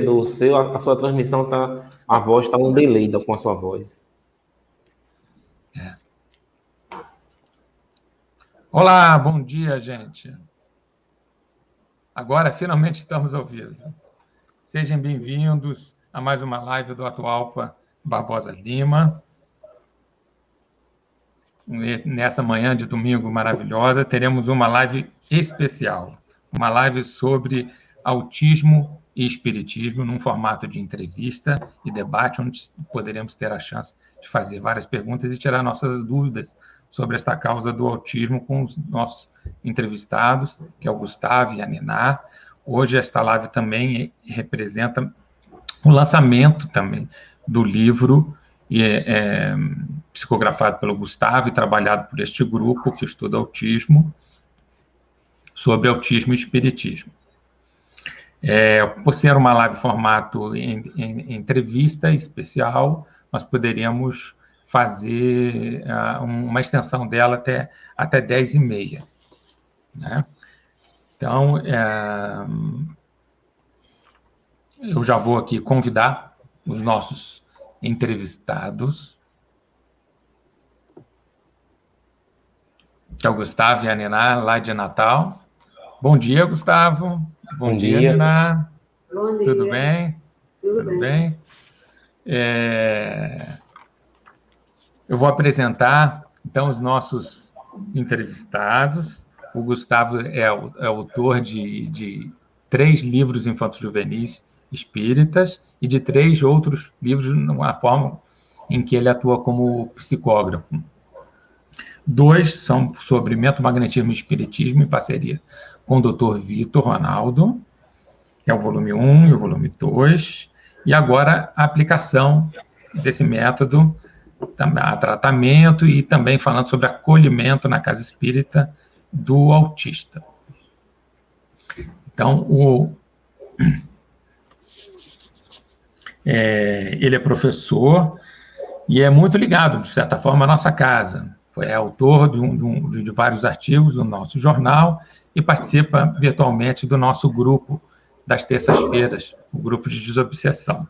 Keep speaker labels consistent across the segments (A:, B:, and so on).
A: do seu, a, sua transmissão tá, a voz está um delay com a sua voz.
B: É. Olá, bom dia, gente. Agora finalmente estamos ao vivo. Sejam bem-vindos a mais uma live do Atualpa Barbosa Lima. Nessa manhã de domingo maravilhosa, teremos uma live especial, uma live sobre autismo e espiritismo, num formato de entrevista e debate, onde poderemos ter a chance de fazer várias perguntas e tirar nossas dúvidas sobre esta causa do autismo com os nossos entrevistados, que é o Gustavo e a Niná. Hoje esta live também representa o lançamento também do livro é, é, psicografado pelo Gustavo e trabalhado por este grupo que estuda autismo, sobre autismo e espiritismo. É, por ser uma live formato em, em, entrevista especial, nós poderíamos fazer uh, uma extensão dela até, até 10 e meia. Né? Então, é, eu já vou aqui convidar os nossos entrevistados, que é o Gustavo e a Niná, lá de Natal. Bom dia, Gustavo. Bom, Bom dia, dia. Bom dia. Tudo bem? Tudo, Tudo bem. bem? É... Eu vou apresentar, então, os nossos entrevistados. O Gustavo é, é autor de, de três livros infantos juvenis espíritas e de três outros livros numa forma em que ele atua como psicógrafo. Dois são sobre metomagnetismo e espiritismo em parceria com o Dr. Vitor Ronaldo, que é o volume 1 e o volume 2, e agora a aplicação desse método a tratamento e também falando sobre acolhimento na casa espírita do autista. Então, o, é, ele é professor e é muito ligado, de certa forma, à nossa casa. Foi autor de, um, de, um, de vários artigos do nosso jornal e participa virtualmente do nosso grupo das terças-feiras, o grupo de desobsessão.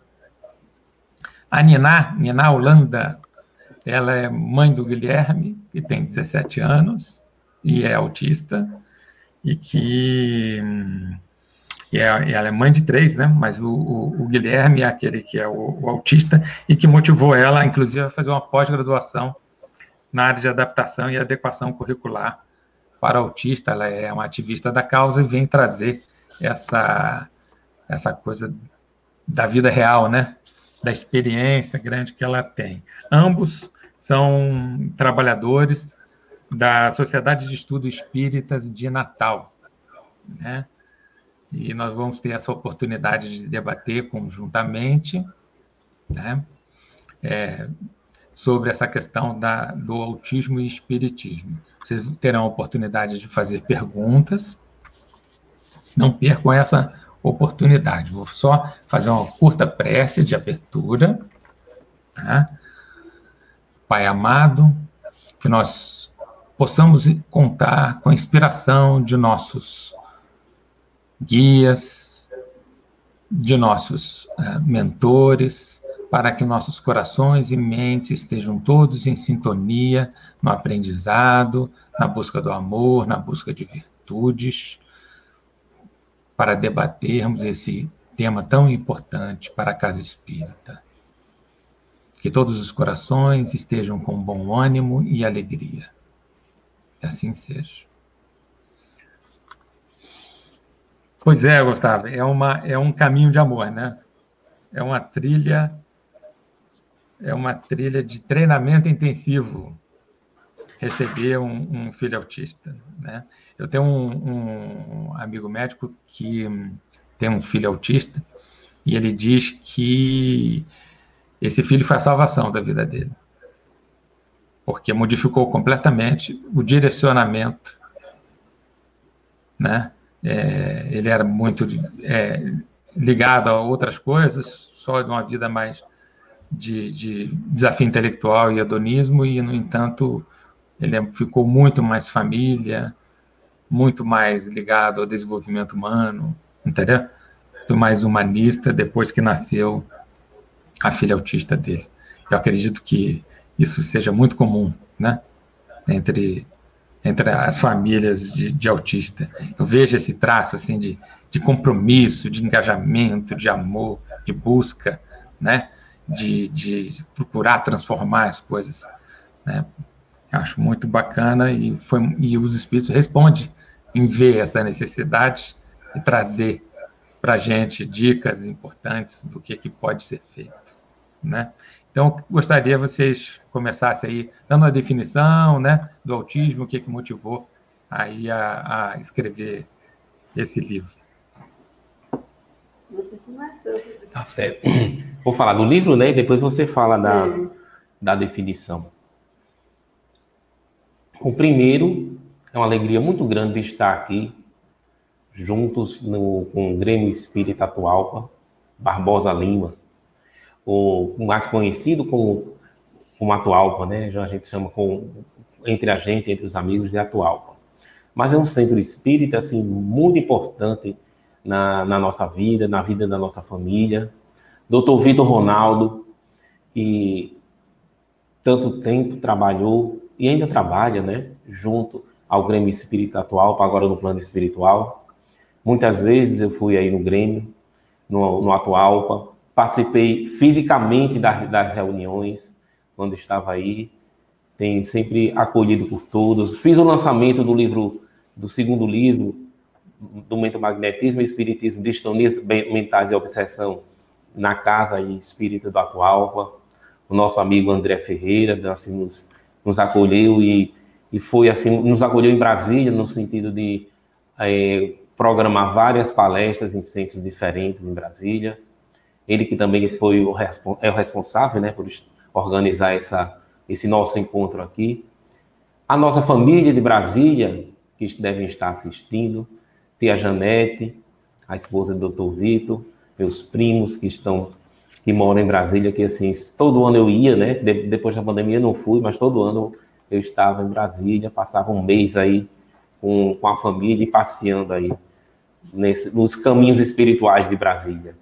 B: A Niná, Niná Holanda, ela é mãe do Guilherme, que tem 17 anos e é autista, e que e é, ela é mãe de três, né? Mas o, o, o Guilherme é aquele que é o, o, autista e que motivou ela, inclusive, a fazer uma pós-graduação na área de adaptação e adequação curricular para autista. Ela é uma ativista da causa e vem trazer essa essa coisa da vida real, né? Da experiência grande que ela tem. Ambos são trabalhadores da Sociedade de Estudos Espíritas de Natal, né? E nós vamos ter essa oportunidade de debater conjuntamente, né? É, sobre essa questão da, do autismo e espiritismo. Vocês terão a oportunidade de fazer perguntas. Não percam essa oportunidade. Vou só fazer uma curta prece de abertura. Tá? Pai amado, que nós possamos contar com a inspiração de nossos guias, de nossos uh, mentores, para que nossos corações e mentes estejam todos em sintonia no aprendizado, na busca do amor, na busca de virtudes, para debatermos esse tema tão importante para a casa espírita. Que todos os corações estejam com bom ânimo e alegria. Que assim seja. Pois é, Gustavo, é, uma, é um caminho de amor, né? É uma trilha, é uma trilha de treinamento intensivo receber um, um filho autista, né? Eu tenho um, um, amigo médico que tem um filho autista e ele diz que esse filho foi a salvação da vida dele, porque modificou completamente o direcionamento, né? É, ele era muito é, ligado a outras coisas, só de uma vida mais de, de, desafio intelectual e hedonismo, e, no entanto, ele ficou muito mais família, muito mais ligado ao desenvolvimento humano, entendeu? aberto, mais humanista depois que nasceu a filha autista dele. Eu acredito que isso seja muito comum, né? Entre, entre as famílias de, de autista. Eu vejo esse traço, assim, de, de compromisso, de engajamento, de amor, de busca, né? De, de procurar transformar as coisas, né? Acho muito bacana e, foi, e os espíritos respondem em ver essa necessidade e trazer para a gente dicas importantes do que, que pode ser feito. Né? Então, gostaria que vocês começassem aí dando a definição né, do autismo, o que, que motivou aí a, a escrever esse livro.
A: Você começou. Tá certo. Vou falar do livro, né? E depois você fala da, é. da definição. O primeiro, é uma alegria muito grande estar aqui, juntos no, com o Grêmio Espírita Atualpa, Barbosa Lima, o mais conhecido como, como Atualpa, né? Já a gente chama com, entre a gente, entre os amigos de Atualpa. Mas é um centro espírita, assim, muito importante na, na nossa vida, na vida da nossa família. Doutor Vitor Ronaldo, que tanto tempo trabalhou e ainda trabalha, né, junto ao Grêmio Espírita Atual, agora no plano espiritual. Muitas vezes eu fui aí no Grêmio, no, no Atualpa, participei fisicamente das, das reuniões, quando estava aí, tem sempre acolhido por todos. Fiz o lançamento do livro, do segundo livro, do Mentomagnetismo e Espiritismo, Distonias Mentais e Obsessão, na Casa Espírita do Atualpa. O nosso amigo André Ferreira, assim, nos, nos acolheu e, e foi assim, nos acolheu em Brasília, no sentido de é, programar várias palestras em centros diferentes em Brasília. Ele que também foi o, é o responsável né, por organizar essa, esse nosso encontro aqui. A nossa família de Brasília, que devem estar assistindo, tia Janete, a esposa do Dr. Vitor, meus primos que estão que moram em Brasília, que assim, todo ano eu ia, né? De, depois da pandemia não fui, mas todo ano eu estava em Brasília, passava um mês aí com, com a família e passeando aí nesse, nos caminhos espirituais de Brasília.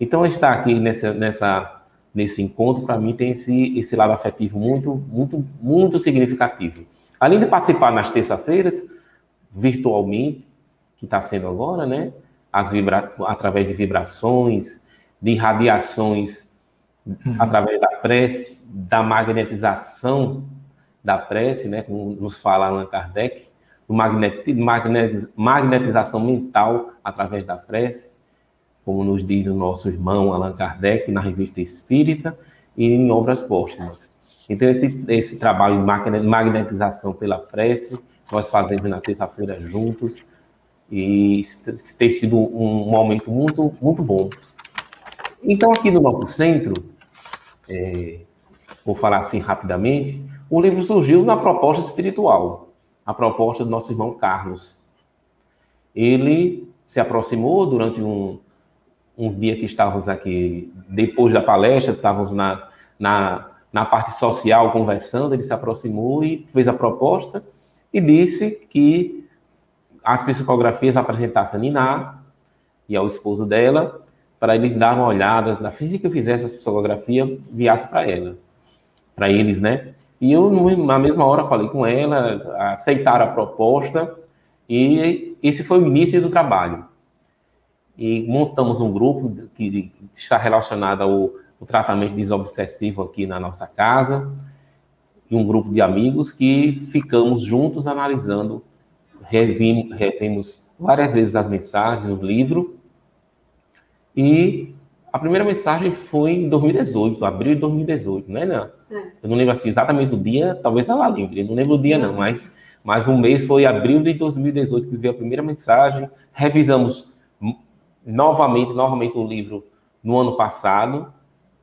A: Então, estar aqui nessa, nessa, nesse encontro, para mim, tem esse, esse lado afetivo muito, muito, muito significativo. Além de participar nas terças-feiras, virtualmente, que está sendo agora, né? Vibra através de vibrações, de radiações uhum. através da prece, da magnetização da prece, né? Como nos fala Allan Kardec, do magnet, magnet, magnetização mental através da prece como nos diz o nosso irmão Allan Kardec na Revista Espírita e em obras póstumas. Então, esse, esse trabalho de magnetização pela prece, nós fazemos na terça-feira juntos, e tem sido um momento muito, muito bom. Então, aqui no nosso centro, é, vou falar assim rapidamente, o livro surgiu na proposta espiritual, a proposta do nosso irmão Carlos. Ele se aproximou durante um, um dia que estávamos aqui, depois da palestra, estávamos na, na, na parte social conversando, ele se aproximou e fez a proposta e disse que as psicografias apresentassem a Niná e ao esposo dela, para eles darem uma olhada, na física que fizesse a psicografia, viasse para ela, para eles, né? E eu, na mesma hora, falei com ela, aceitaram a proposta, e esse foi o início do trabalho e montamos um grupo que está relacionado ao, ao tratamento desobsessivo aqui na nossa casa, e um grupo de amigos que ficamos juntos analisando, revimos, revimos várias vezes as mensagens do livro, e a primeira mensagem foi em 2018, abril de 2018, né, Ana? É. Eu não lembro assim exatamente o dia, talvez ela lembre, não lembro o dia não, mas, mas um mês foi abril de 2018 que veio a primeira mensagem, revisamos novamente, novamente o livro no ano passado,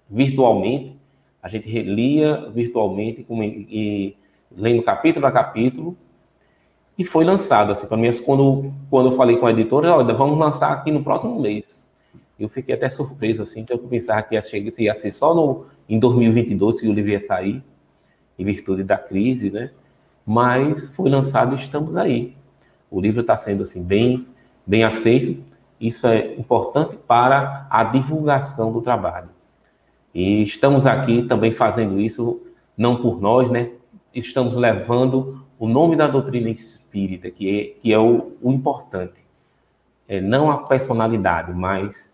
A: virtualmente. A gente relia virtualmente e lendo capítulo a capítulo. E foi lançado, assim, para mim, quando, quando eu falei com a editora, olha, vamos lançar aqui no próximo mês. Eu fiquei até surpreso, assim, que eu pensava que ia, chegar, ia ser só no, em 2022 que o livro ia sair, em virtude da crise, né? Mas foi lançado e estamos aí. O livro está sendo, assim, bem, bem aceito Isso é importante para a divulgação do trabalho. E estamos aqui também fazendo isso, não por nós, né? Estamos levando o nome da doutrina espírita, que é, que é o, o importante. É não a personalidade, mas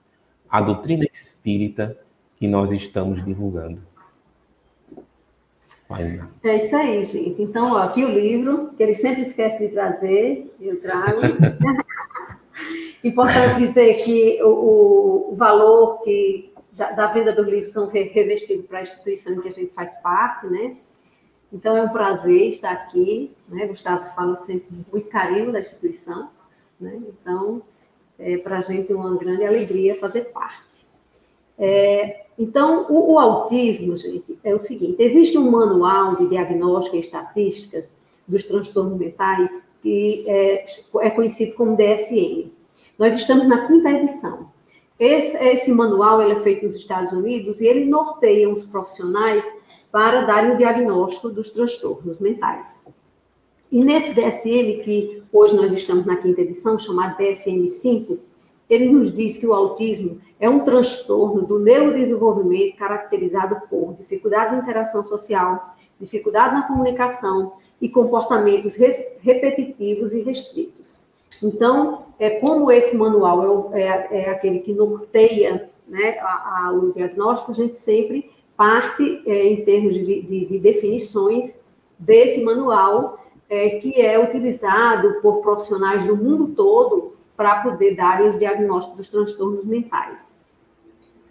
A: a doutrina espírita que nós estamos divulgando.
C: É isso aí, gente. Então, ó, aqui o livro, que ele sempre esquece de trazer, eu trago. Importante dizer que o, o valor que, da, da, venda do livro são revestidos para a instituição em que a gente faz parte, né? Então, é um prazer estar aqui. Né? Gustavo fala sempre muito carinho da instituição. Né? Então, é para a gente uma grande alegria fazer parte. É, então, o, o, autismo, gente, é o seguinte: existe um manual de diagnóstico e estatísticas dos transtornos mentais que é, é conhecido como DSM. Nós estamos na quinta edição. Esse, esse manual é feito nos Estados Unidos e ele norteia os profissionais para darem o diagnóstico dos transtornos mentais. E nesse DSM, que hoje nós estamos na quinta edição, chamado DSM-5, ele nos diz que o autismo é um transtorno do neurodesenvolvimento caracterizado por dificuldade de interação social, dificuldade na comunicação e comportamentos repetitivos e restritos. Então, é como esse manual é, é, é aquele que norteia né, a, a, o diagnóstico, a gente sempre parte é, em termos de, de, de, definições desse manual é, que é utilizado por profissionais do mundo todo para poder dar os diagnósticos dos transtornos mentais.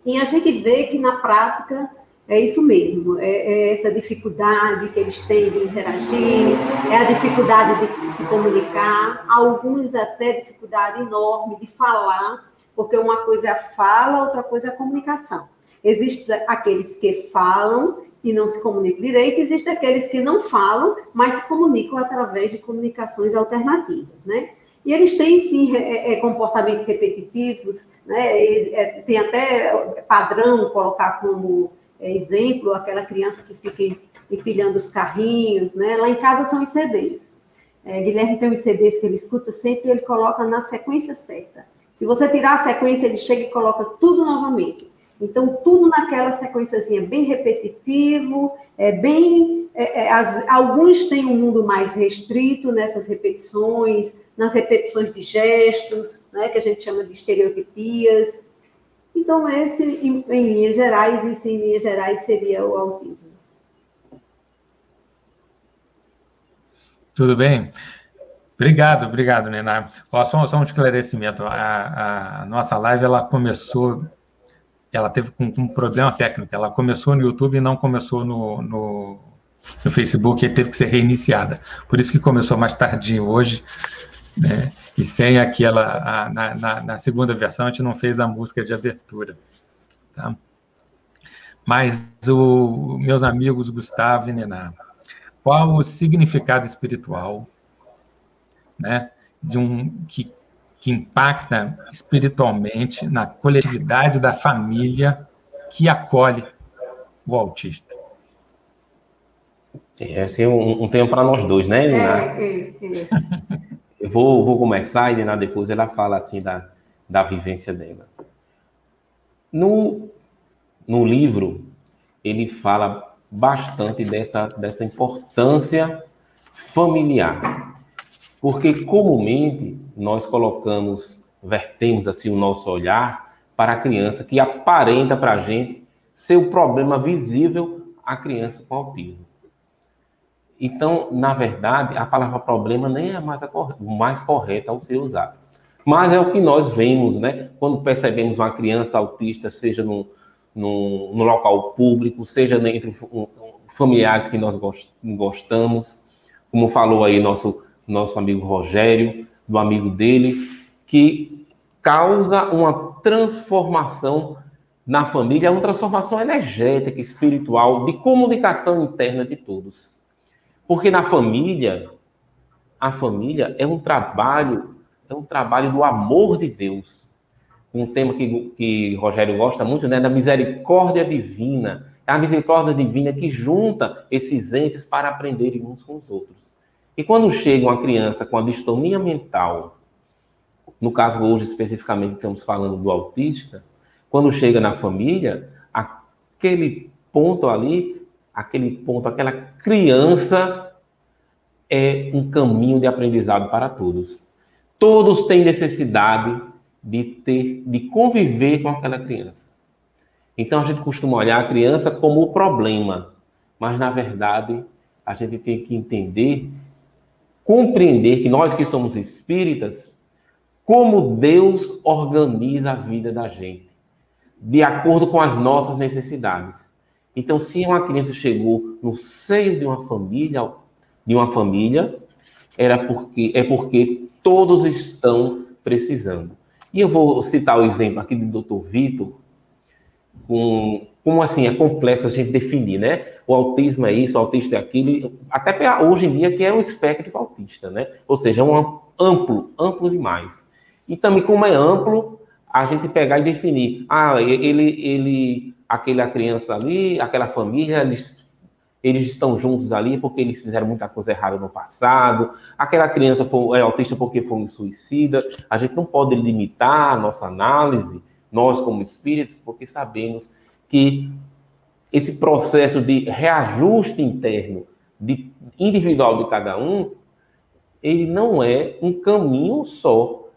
C: E a gente vê que na prática é isso mesmo, é, é, essa dificuldade que eles têm de interagir, é a dificuldade de se comunicar, alguns até dificuldade enorme de falar, porque uma coisa é a fala, outra coisa é a comunicação. Existem aqueles que falam e não se comunicam direito, existem aqueles que não falam, mas se comunicam através de comunicações alternativas, né? E eles têm, sim, é, é, comportamentos repetitivos, né? É, tem até padrão colocar como exemplo aquela criança que fica empilhando os carrinhos, né? Lá em casa são os CDs. É, Guilherme tem os CDs que ele escuta sempre ele coloca na sequência certa. Se você tirar a sequência, ele chega e coloca tudo novamente. Então, tudo naquela sequenciazinha bem repetitivo, é bem. É, é, as, alguns têm um mundo mais restrito nessas repetições, nas repetições de gestos, né, que a gente chama de estereotipias. Então, esse, em, em linhas gerais, isso em linhas gerais seria o autismo.
B: Tudo bem? Obrigado, obrigado, Nená. Só, só um esclarecimento. A, a, nossa live ela começou ela teve um, um, problema técnico. Ela começou no YouTube e não começou no, no, no, Facebook e teve que ser reiniciada. Por isso que começou mais tardinho hoje. Né? E sem aquela. A, na, na, na, segunda versão, a gente não fez a música de abertura. Tá? Mas, o, meus amigos Gustavo e Nená, qual o significado espiritual né, de um que que impacta espiritualmente na coletividade da família que acolhe o autista.
A: É assim, um, um tempo para nós dois, né, Nina? É, é, é. Eu vou, vou começar e depois ela fala assim da, da vivência dela. No, no livro, ele fala bastante dessa, dessa importância familiar. Porque comumente nós colocamos, vertemos assim o nosso olhar para a criança que aparenta para a gente ser o problema visível a criança com autismo. Então, na verdade, a palavra problema nem é mais a mais correta ao ser usada. Mas é o que nós vemos, né? Quando percebemos uma criança autista, seja no, no, no local público, seja entre familiares que nós gostamos, como falou aí nosso nosso amigo Rogério, do amigo dele, que causa uma transformação na família, uma transformação energética, espiritual, de comunicação interna de todos. Porque na família, a família é um trabalho, é um trabalho do amor de Deus. Um tema que, que Rogério gosta muito, né, da misericórdia divina. É a misericórdia divina que junta esses entes para aprenderem uns com os outros. E quando chega uma criança com a distonia mental, no caso hoje especificamente estamos falando do autista, quando chega na família, aquele ponto ali, aquele ponto, aquela criança é um caminho de aprendizado para todos. Todos têm necessidade de ter, de conviver com aquela criança. Então a gente costuma olhar a criança como o problema, mas na verdade a gente tem que entender, compreender que nós que somos espíritas, como Deus organiza a vida da gente, de acordo com as nossas necessidades. Então, se uma criança chegou no seio de uma família, de uma família, era porque é porque todos estão precisando. E eu vou citar o exemplo aqui do Dr. Vitor, com como assim é complexo a gente definir, né? O autismo é isso, o autista é aquilo, até hoje em dia que é um espectro autista, né? Ou seja, é um amplo, amplo demais. E também como é amplo, a gente pegar e definir, ah, ele, ele, aquela criança ali, aquela família, eles, eles estão juntos ali porque eles fizeram muita coisa errada no passado, aquela criança foi, é autista porque foi um suicida. A gente não pode limitar a nossa análise, nós como espíritos, porque sabemos que esse processo de reajuste interno de, individual de cada um, ele não é um caminho só.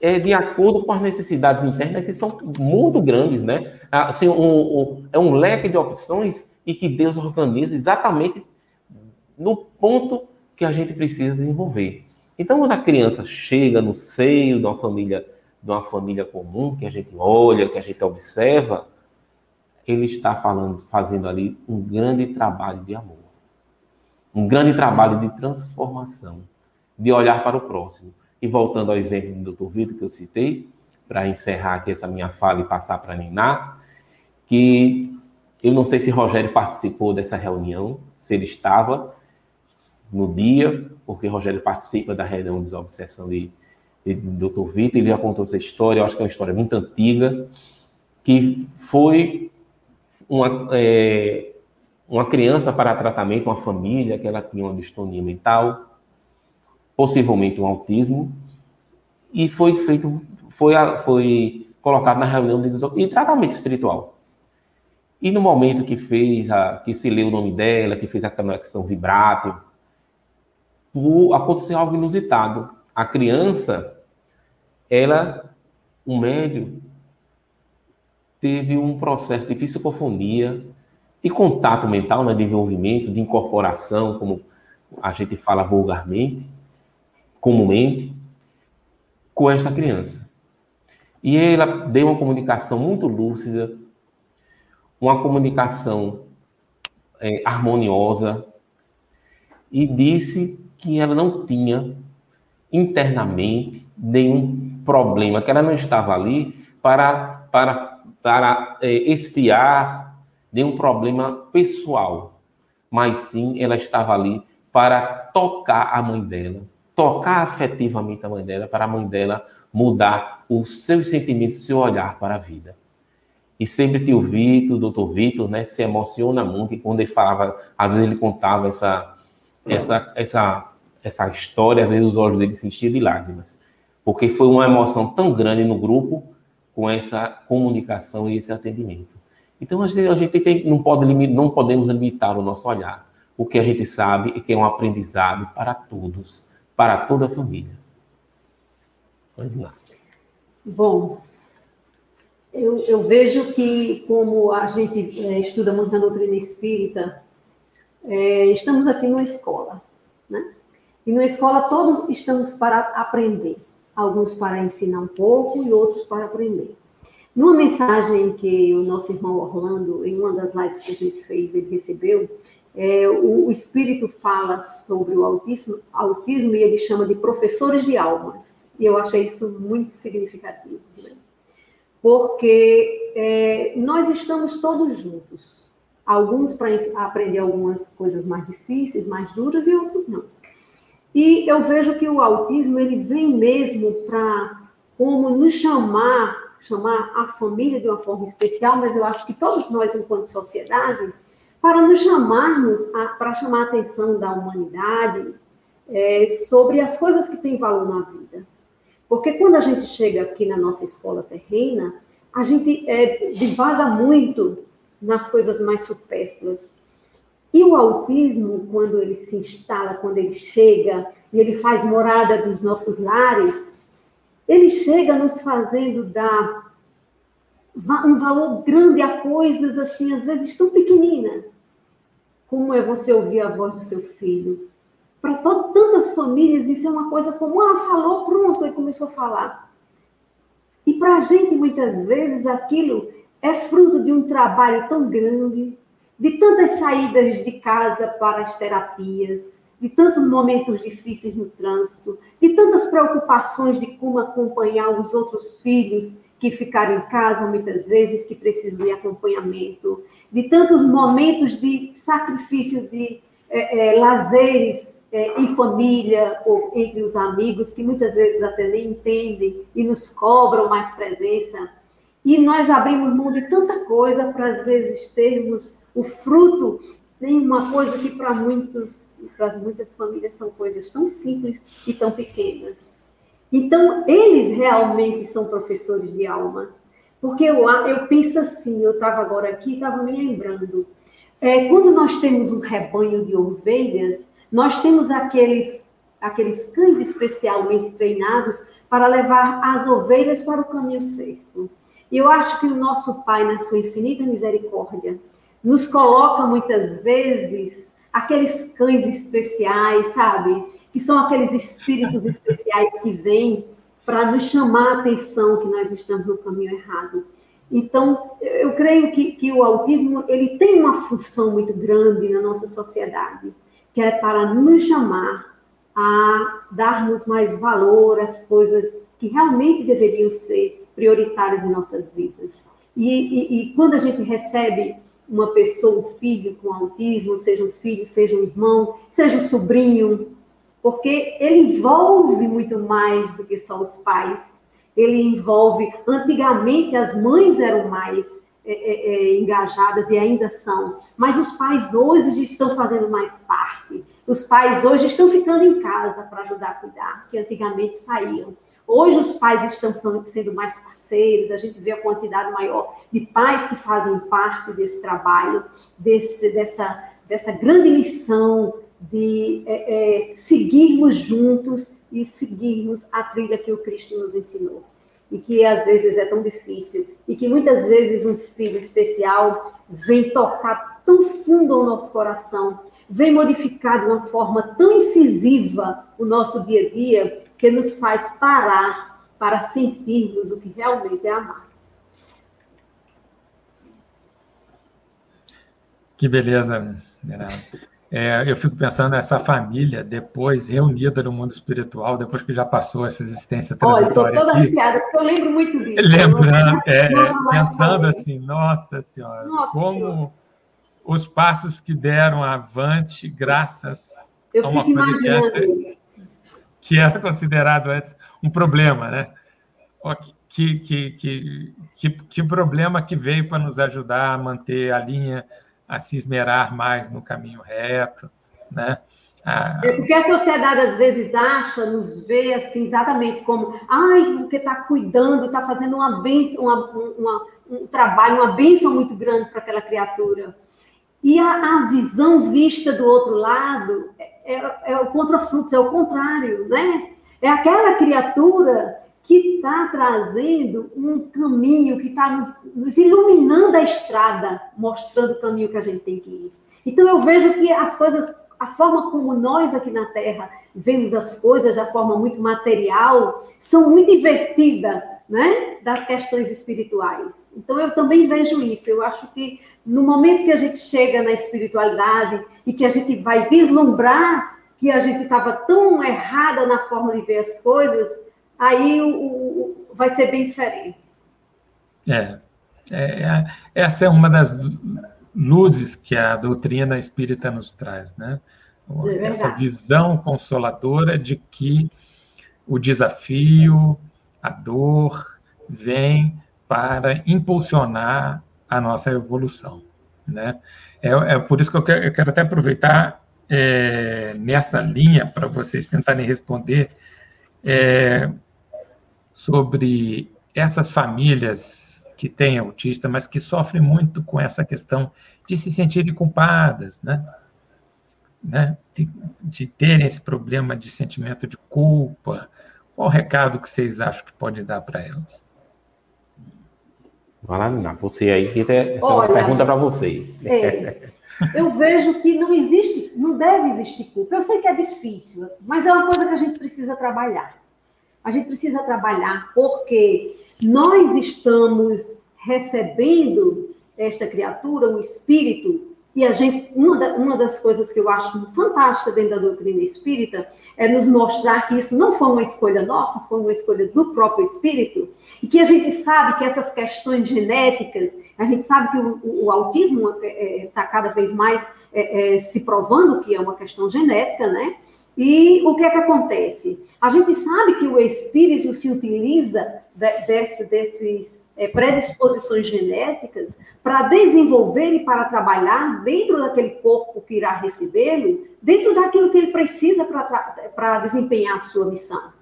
A: É de acordo com as necessidades internas que são muito grandes, né? Assim, um, um, é um leque de opções e que Deus organiza exatamente no ponto que a gente precisa desenvolver. Então, quando a criança chega no seio de uma família, de uma família comum, que a gente olha, que a gente observa, ele está falando, fazendo ali um grande trabalho de amor, um grande trabalho de transformação, de olhar para o próximo. E voltando ao exemplo do Dr. Vitor que eu citei, para encerrar aqui essa minha fala e passar para Niná, que eu não sei se Rogério participou dessa reunião, se ele estava no dia, porque Rogério participa da reunião de desobsessão de, de, de Dr. Vitor, ele já contou essa história, eu acho que é uma história muito antiga, que foi uma, é, uma criança para tratamento, uma família que ela tinha uma distonia mental, possivelmente um autismo, e foi feito, foi, foi colocado na reunião de, de tratamento espiritual. E no momento que fez, a, que se leu o nome dela, que fez a conexão vibrátil, aconteceu algo inusitado. A criança, ela, um médium, teve um processo de psicofonia, de contato mental, né, de desenvolvimento, de incorporação, como a gente fala vulgarmente, comumente, com esta criança. E ela deu uma comunicação muito lúcida, uma comunicação é, harmoniosa, e disse que ela não tinha internamente nenhum problema, que ela não estava ali para, para para é, espiar nenhum problema pessoal, mas sim ela estava ali para tocar a mãe dela, tocar afetivamente a mãe dela, para a mãe dela mudar os seus sentimentos, seu olhar para a vida. E sempre tio Vitor, o doutor Vitor, né, se emociona muito e quando ele falava, às vezes ele contava essa, essa, essa, essa história, às vezes os olhos dele se enchiam de lágrimas, porque foi uma emoção tão grande no grupo com essa comunicação e esse atendimento. Então a gente, a gente tem, não, pode, não podemos limitar o nosso olhar. O que a gente sabe é que é um aprendizado para todos, para toda a família.
C: Pode lá. Bom, eu, eu, vejo que, como a gente é, estuda muito na doutrina espírita, é, estamos aqui numa escola, né? E na escola todos estamos para aprender alguns para ensinar um pouco e outros para aprender. Numa mensagem que o nosso irmão Orlando, em uma das lives que a gente fez, ele recebeu, é, o, o, Espírito fala sobre o autismo, autismo e ele chama de professores de almas. E eu achei isso muito significativo. Né? Porque é, nós estamos todos juntos. Alguns para aprender algumas coisas mais difíceis, mais duras, e outros não. E eu vejo que o autismo ele vem mesmo para como nos chamar, chamar a família de uma forma especial, mas eu acho que todos nós, enquanto sociedade, para nos chamarmos, para chamar a atenção da humanidade é, sobre as coisas que têm valor na vida. Porque quando a gente chega aqui na nossa escola terrena, a gente é, divaga muito nas coisas mais supérfluas. E o autismo, quando ele se instala, quando ele chega e ele faz morada dos nossos lares, ele chega nos fazendo dar um valor grande a coisas assim, às vezes tão pequeninas, como é você ouvir a voz do seu filho. Para tantas famílias, isso é uma coisa como, ah, falou, pronto, e começou a falar. E para a gente, muitas vezes, aquilo é fruto de um trabalho tão grande, de tantas saídas de casa para as terapias, de tantos momentos difíceis no trânsito, de tantas preocupações de como acompanhar os outros filhos que ficaram em casa muitas vezes, que precisam de acompanhamento, de tantos momentos de sacrifício de é, é, lazeres é, em família ou entre os amigos, que muitas vezes até nem entendem e nos cobram mais presença. E nós abrimos mão de tanta coisa para, às vezes, termos o fruto de uma coisa que para muitos, para muitas famílias são coisas tão simples e tão pequenas. Então, eles realmente são professores de alma. Porque eu, eu penso assim, eu estava agora aqui, estava me lembrando. É, quando nós temos um rebanho de ovelhas, nós temos aqueles, aqueles cães especialmente treinados para levar as ovelhas para o caminho certo. E eu acho que o nosso Pai, na sua infinita misericórdia, nos coloca muitas vezes aqueles cães especiais, sabe? Que são aqueles espíritos especiais que vêm para nos chamar a atenção que nós estamos no caminho errado. Então, eu creio que, que o autismo ele tem uma função muito grande na nossa sociedade que é para nos chamar a darmos mais valor às coisas que realmente deveriam ser prioritárias em nossas vidas. E, e, e, quando a gente recebe uma pessoa, um filho com autismo, seja um filho, seja um irmão, seja um sobrinho, porque ele envolve muito mais do que só os pais. Ele envolve. Antigamente, as mães eram mais é, é, é, engajadas e ainda são, mas os pais hoje estão fazendo mais parte. Os pais hoje estão ficando em casa para ajudar a cuidar, que antigamente saíam. Hoje os pais estão sendo mais parceiros, a gente vê a quantidade maior de pais que fazem parte desse trabalho, desse, dessa, dessa grande missão de é, é, seguirmos juntos e seguirmos a trilha que o Cristo nos ensinou. E que às vezes é tão difícil, e que muitas vezes um filho especial vem tocar tão fundo ao nosso coração, vem modificar de uma forma tão incisiva o nosso dia a dia, que nos faz parar para sentirmos o que realmente é amar.
B: Que beleza. É, eu fico pensando nessa família depois reunida no mundo espiritual, depois que já passou essa existência transitória.
C: Olha, estou toda arrepiada, porque eu lembro muito disso.
B: Lembrando, é, pensando assim, nossa Senhora, nossa como senhora. os passos que deram avante, graças
C: eu a uma coisa que, antes,
B: que era considerado antes um problema, né? Que, que, que, que, que problema que veio para nos ajudar a manter a linha a se esmerar mais no caminho reto, né?
C: É porque a sociedade às vezes acha, nos vê assim exatamente como, ai, porque está cuidando, está fazendo uma benção, uma, uma, um trabalho, uma benção muito grande para aquela criatura. E a, a, visão vista do outro lado é, é, o contrafluxo, é o contrário, né? É aquela criatura que está trazendo um caminho, que está nos, nos, iluminando a estrada, mostrando o caminho que a gente tem que ir. Então eu vejo que as coisas, a forma como nós aqui na Terra vemos as coisas, da forma muito material, são muito invertidas, né, das questões espirituais. Então eu também vejo isso. Eu acho que no momento que a gente chega na espiritualidade e que a gente vai vislumbrar que a gente estava tão errada na forma de ver as coisas, aí o, o, vai ser bem diferente.
B: É, é, é, essa é uma das luzes que a doutrina espírita nos traz, né? É essa visão consoladora de que o desafio, a dor, vem para impulsionar a nossa evolução, né? É, é por isso que eu quero, eu quero até aproveitar é, nessa linha para vocês tentarem responder é, sobre essas famílias que têm autista, mas que sofrem muito com essa questão de se sentirem culpadas, né? né? De, de terem esse problema de sentimento de culpa. Qual o recado que vocês acham que pode dar para elas?
A: Vai lá, você aí, que essa Olha, é uma pergunta para você.
C: É, eu vejo que não existe, não deve existir culpa. Eu sei que é difícil, mas é uma coisa que a gente precisa trabalhar. A gente precisa trabalhar porque nós estamos recebendo esta criatura, um espírito, e a gente, uma, da, uma das coisas que eu acho fantástica dentro da doutrina espírita é nos mostrar que isso não foi uma escolha nossa, foi uma escolha do próprio espírito, e que a gente sabe que essas questões genéticas, a gente sabe que o, o, o autismo está é, é, tá cada vez mais é, é, se provando que é uma questão genética, né? E o que é que acontece? A gente sabe que o espírito se utiliza de, desse, desses é, predisposições genéticas para desenvolver e para trabalhar dentro daquele corpo que irá recebê-lo, dentro daquilo que ele precisa para desempenhar a sua missão.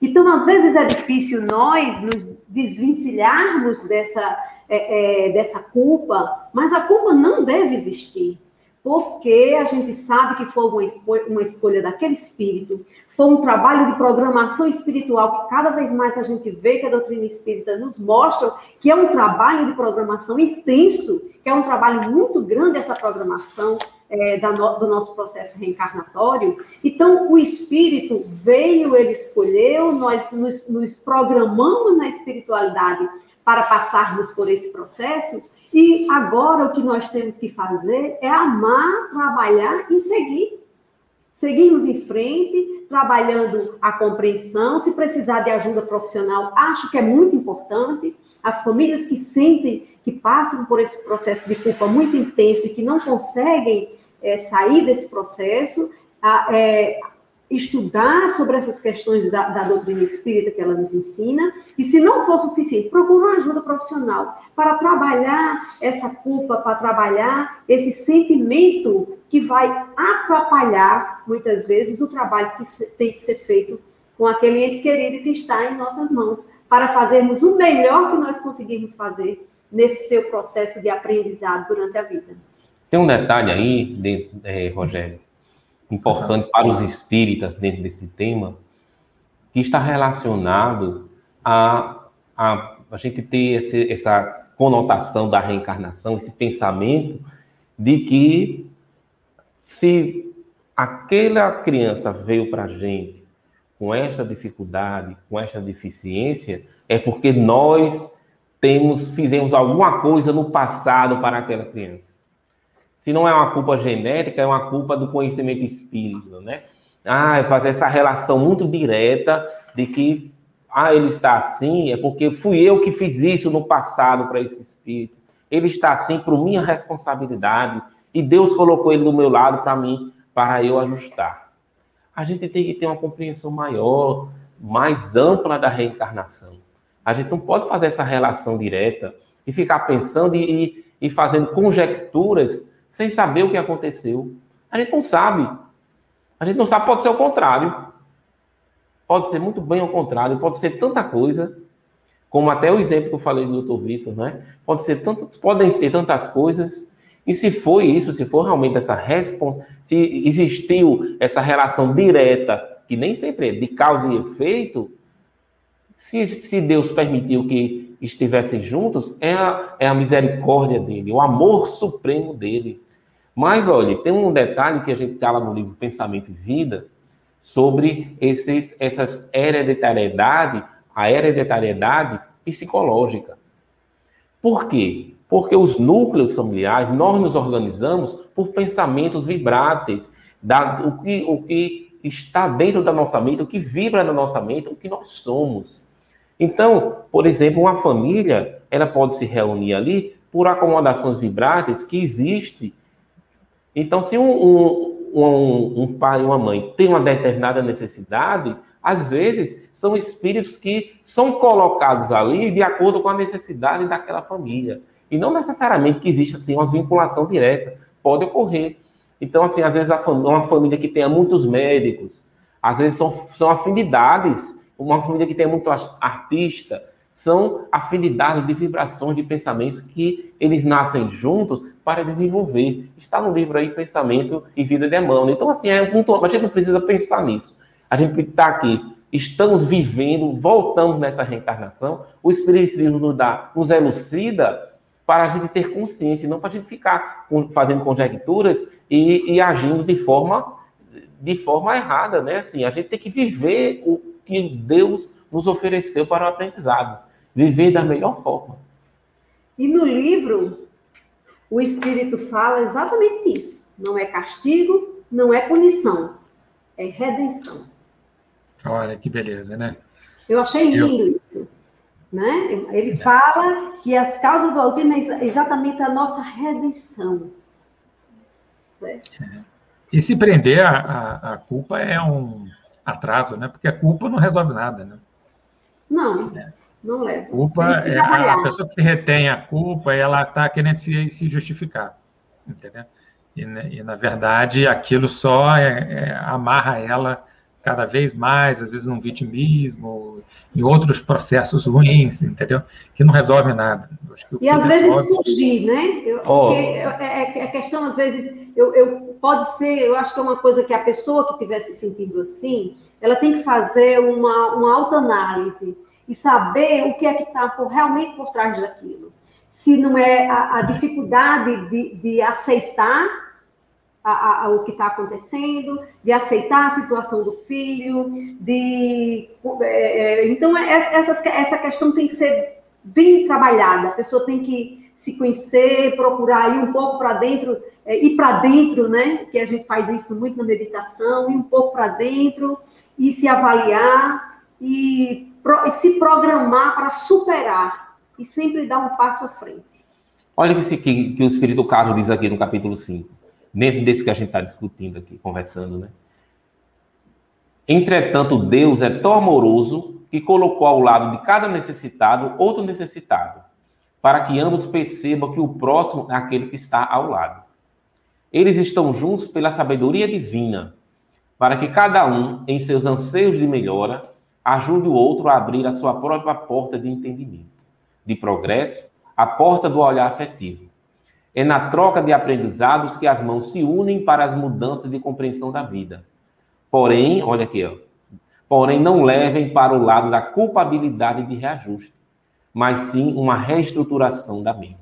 C: Então, às vezes é difícil nós nos desvencilharmos dessa, é, é, dessa culpa, mas a culpa não deve existir porque a gente sabe que foi uma escolha, uma escolha daquele espírito, foi um trabalho de programação espiritual que cada vez mais a gente vê que a doutrina espírita nos mostra que é um trabalho de programação intenso, que é um trabalho muito grande essa programação é, no, do nosso processo reencarnatório. Então, o espírito veio, ele escolheu, nós nos, nos programamos na espiritualidade para passarmos por esse processo e agora o que nós temos que fazer é amar, trabalhar e seguir. Seguimos em frente, trabalhando a compreensão. Se precisar de ajuda profissional, acho que é muito importante. As famílias que sentem, que passam por esse processo de culpa muito intenso e que não conseguem é, sair desse processo, é, estudar sobre essas questões da, da, doutrina espírita que ela nos ensina, e se não for suficiente, procure uma ajuda profissional para trabalhar essa culpa, para trabalhar esse sentimento que vai atrapalhar, muitas vezes, o trabalho que tem que ser feito com aquele ente querido que está em nossas mãos, para fazermos o melhor que nós conseguimos fazer nesse seu processo de aprendizado durante a vida.
A: Tem um detalhe aí, de, é, Rogério, importante para os espíritas dentro desse tema, que está relacionado a, a, a gente ter esse, essa conotação da reencarnação, esse pensamento de que se aquela criança veio para a gente com esta dificuldade, com esta deficiência, é porque nós temos, fizemos alguma coisa no passado para aquela criança. Se não é uma culpa genética, é uma culpa do conhecimento espírita, né? Ah, fazer essa relação muito direta de que ah, ele está assim, é porque fui eu que fiz isso no passado para esse espírito. Ele está assim por minha responsabilidade e Deus colocou ele do meu lado para mim, para eu ajustar. A gente tem que ter uma compreensão maior, mais ampla da reencarnação. A gente não pode fazer essa relação direta e ficar pensando e, e fazendo conjecturas sem saber o que aconteceu. A gente não sabe. A gente não sabe, pode ser o contrário. Pode ser muito bem ao contrário, pode ser tanta coisa, como até o exemplo que eu falei do Dr. Vitor, né? Pode ser tanto, podem ser tantas coisas. E se foi isso, se for realmente essa resposta, se existiu essa relação direta, que nem sempre é de causa e efeito, se, se Deus permitiu que estivessem juntos, é a, é a misericórdia dele, o amor supremo dele. Mas, olha, tem um detalhe que a gente está lá no livro Pensamento e Vida, sobre esses, essas hereditariedade, a hereditariedade psicológica. Por quê? Porque os núcleos familiares, nós nos organizamos por pensamentos vibráteis, da, o, que, o que está dentro da nossa mente, o que vibra na nossa mente, o que nós somos. Então, por exemplo, uma família, ela pode se reunir ali por acomodações vibráteis que existe. Então, se um, um, um, um pai e uma mãe têm uma determinada necessidade, às vezes são espíritos que são colocados ali de acordo com a necessidade daquela família. E não necessariamente que exista assim, uma vinculação direta. Pode ocorrer. Então, assim, às vezes uma família que tenha muitos médicos, às vezes são, são afinidades uma família que tem muito artista, são afinidades de vibrações de pensamento que eles nascem juntos para desenvolver. Está no livro aí Pensamento e Vida de Emmanuel. Então, assim, é um ponto, a gente não precisa pensar nisso. A gente está aqui, estamos vivendo, voltamos nessa reencarnação, o Espiritismo nos dá, nos elucida para a gente ter consciência, não para a gente ficar fazendo conjecturas e, e agindo de forma, de forma errada, né? Assim, a gente tem que viver o que Deus nos ofereceu para o aprendizado viver da melhor forma.
C: E no livro, o Espírito fala exatamente isso. Não é castigo, não é punição, é redenção.
B: Olha que beleza, né?
C: Eu achei lindo Eu... isso. Né? Ele é. fala que as causas do autismo é exatamente a nossa redenção.
B: É. E se prender a, a, a, culpa é um atraso, né? Porque a culpa não resolve nada, né?
C: Não. É. Não leva.
B: Culpa é a pessoa que se retém a culpa, ela está querendo se, se justificar, entendeu? E, né, e, na verdade aquilo só é, é, amarra ela cada vez mais, às vezes num vitimismo, em outros processos ruins, entendeu? Que não resolve nada.
C: e às vezes fugir, né? Eu, oh. é, é, é, questão, às vezes, eu, eu, pode ser, eu acho que é uma coisa que a pessoa que estiver se sentindo assim, ela tem que fazer uma, uma autoanálise e saber o que é que está realmente por trás daquilo. Se não é a, a dificuldade de, de aceitar a, a, o que está acontecendo, de aceitar a situação do filho, de é, é então é, essa, essa questão tem que ser bem trabalhada. A pessoa tem que se conhecer, procurar ir um pouco para dentro, é, ir para dentro, né? Que a gente faz isso muito na meditação, ir um pouco para dentro e se avaliar e se programar para superar e sempre dar um passo à frente.
A: Olha que, que, que o Espírito Carlos diz aqui no capítulo 5, dentro desse que a gente está discutindo aqui, conversando, né? Entretanto, Deus é tão amoroso que colocou ao lado de cada necessitado outro necessitado, para que ambos percebam que o próximo é aquele que está ao lado. Eles estão juntos pela sabedoria divina, para que cada um, em seus anseios de melhora, ajude o outro a abrir a sua própria porta de entendimento, de progresso, a porta do olhar afetivo. É na troca de aprendizados que as mãos se unem para as mudanças de compreensão da vida. Porém, olha aqui, ó, porém não levem para o lado da culpabilidade de reajuste, mas sim uma reestruturação da mente.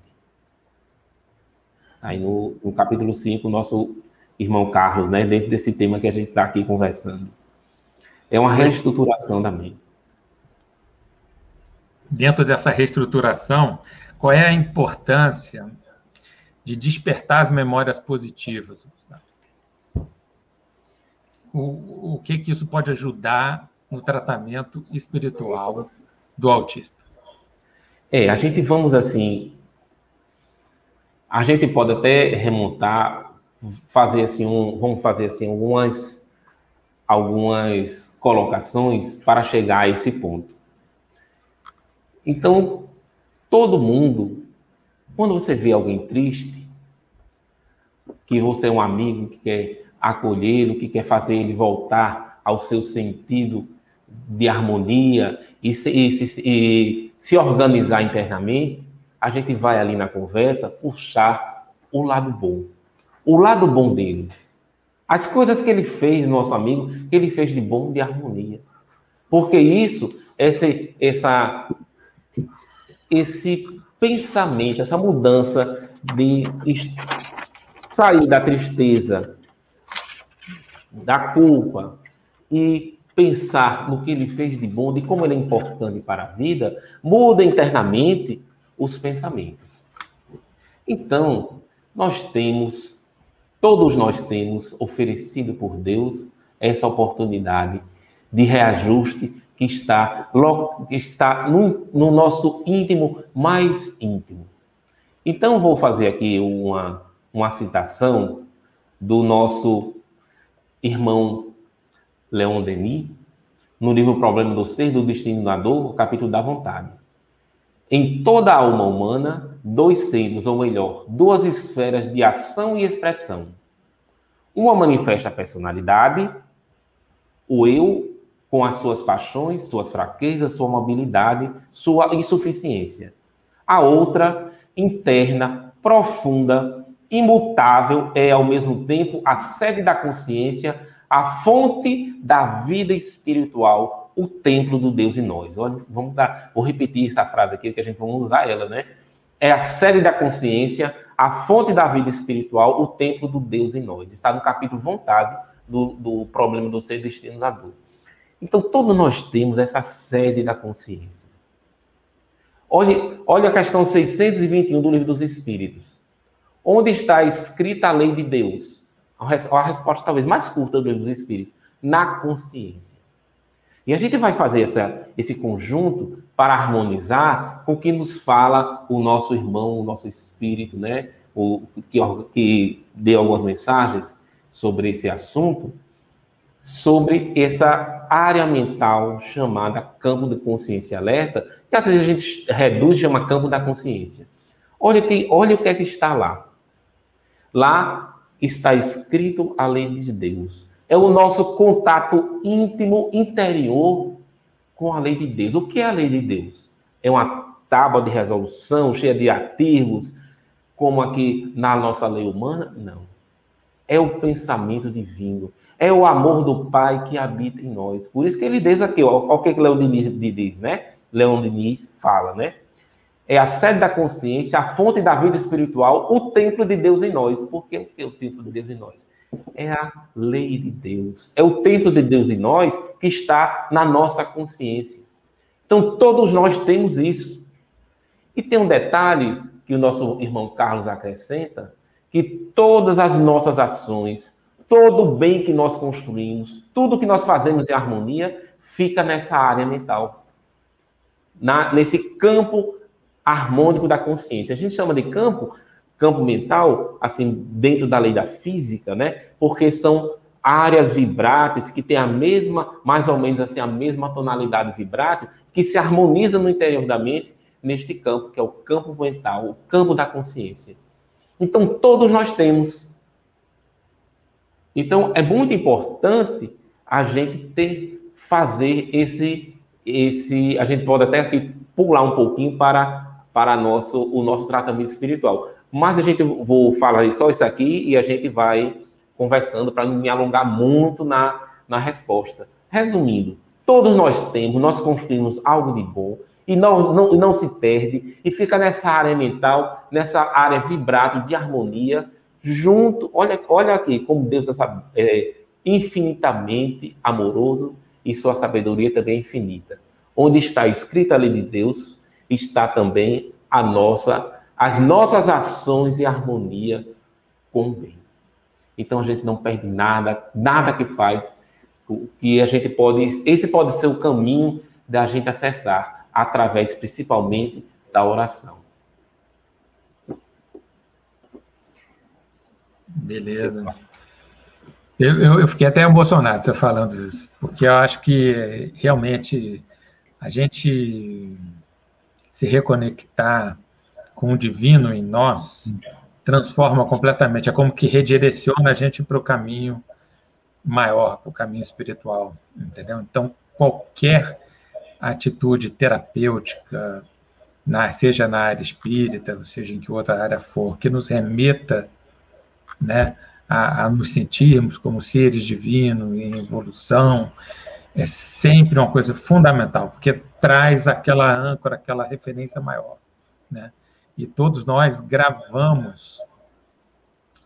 A: Aí no, no capítulo 5, nosso irmão Carlos, né, dentro desse tema que a gente está aqui conversando. É uma reestruturação da mente.
B: Dentro dessa reestruturação, qual é a importância de despertar as memórias positivas? O, o que, que isso pode ajudar no tratamento espiritual do autista?
A: É, a gente vamos assim, a gente pode até remontar, fazer assim, um, vamos fazer assim algumas, algumas colocações para chegar a esse ponto. Então, todo mundo, quando você vê alguém triste, que você é um amigo que quer acolhê-lo, que quer fazer ele voltar ao seu sentido de harmonia e se, e, se, e se organizar internamente, a gente vai ali na conversa puxar o lado bom. O lado bom dele. As coisas que ele fez, nosso amigo, ele fez de bom, de harmonia. Porque isso, esse, essa, esse pensamento, essa mudança de sair da tristeza, da culpa e pensar no que ele fez de bom, de como ele é importante para a vida, muda internamente os pensamentos. Então, nós temos Todos nós temos oferecido por Deus essa oportunidade de reajuste que está, que está no, no nosso íntimo mais íntimo. Então, vou fazer aqui uma, uma citação do nosso irmão Leon Denis, no livro Problema do Ser, do Destino da Dor, capítulo da Vontade. Em toda a alma humana, dois centros, ou melhor, duas esferas de ação e expressão. Uma manifesta a personalidade, o eu, com as suas paixões, suas fraquezas, sua mobilidade, sua insuficiência. A outra, interna, profunda, imutável, é ao mesmo tempo a sede da consciência, a fonte da vida espiritual, o templo do Deus em nós. Olha, vamos dar, vou repetir essa frase aqui que a gente vai usar ela, né? É a sede da consciência, a fonte da vida espiritual, o templo do Deus em nós. Está no capítulo vontade do, do problema do ser destino da dor. Então, todos nós temos essa sede da consciência. Olhe, olhe a questão 621 do Livro dos Espíritos. Onde está escrita a lei de Deus? A resposta talvez mais curta do Livro dos Espíritos. Na consciência. E a gente vai fazer essa, esse conjunto para harmonizar com o que nos fala o nosso irmão, o nosso espírito, né? O, que, que deu algumas mensagens sobre esse assunto sobre essa área mental chamada campo de consciência alerta, que às vezes a gente reduz chama campo da consciência. Olha, que, olha o que é que está lá. Lá está escrito a lei de Deus. É o nosso contato íntimo, interior com a lei de Deus. O que é a lei de Deus? É uma tábua de resolução cheia de aterros, como aqui na nossa lei humana? Não. É o pensamento divino é o amor do Pai que habita em nós. Por isso que ele diz aqui, ó, o que Leon Diniz diz, né? Leon Diniz fala, né? É a sede da consciência, a fonte da vida espiritual, o templo de Deus em nós. Por que é o templo de Deus em nós? É a lei de Deus. É o templo de Deus em nós que está na nossa consciência. Então, todos nós temos isso. E tem um detalhe que o nosso irmão Carlos acrescenta, que todas as nossas ações, todo o bem que nós construímos, tudo que nós fazemos em harmonia, fica nessa área mental, na, nesse campo harmônico da consciência. A gente chama de campo, campo mental, assim, dentro da lei da física, né? Porque são áreas vibráteis que têm a mesma, mais ou menos assim, a mesma tonalidade vibrátil, que se harmoniza no interior da mente, neste campo, que é o campo mental, o campo da consciência. Então, todos nós temos então, é muito importante a gente ter, fazer esse, esse, a gente pode até aqui pular um pouquinho para, para nosso, o nosso tratamento espiritual. Mas a gente vou falar só isso aqui e a gente vai conversando para não me alongar muito na, na resposta. Resumindo, todos nós temos, nós construímos algo de bom e não, não, não se perde e fica nessa área mental, nessa área vibrato de harmonia junto, olha, olha aqui como Deus é infinitamente amoroso e sua sabedoria também é infinita. Onde está escrita a lei de Deus, está também a nossa, as nossas ações em harmonia com o bem. Então a gente não perde nada, nada que faz, que a gente pode, esse pode ser o caminho da gente acessar através principalmente da oração.
B: Beleza. Eu, eu, fiquei até emocionado você falando isso, porque eu acho que realmente a gente se reconectar com o divino em nós transforma completamente, é como que redireciona a gente para o caminho maior, para o caminho espiritual, entendeu? Então, qualquer atitude terapêutica, na, seja na área espírita, seja em que outra área for, que nos remeta né, a, a nos sentirmos como seres divinos em evolução, é sempre uma coisa fundamental, porque traz aquela âncora, aquela referência maior. Né? E todos nós gravamos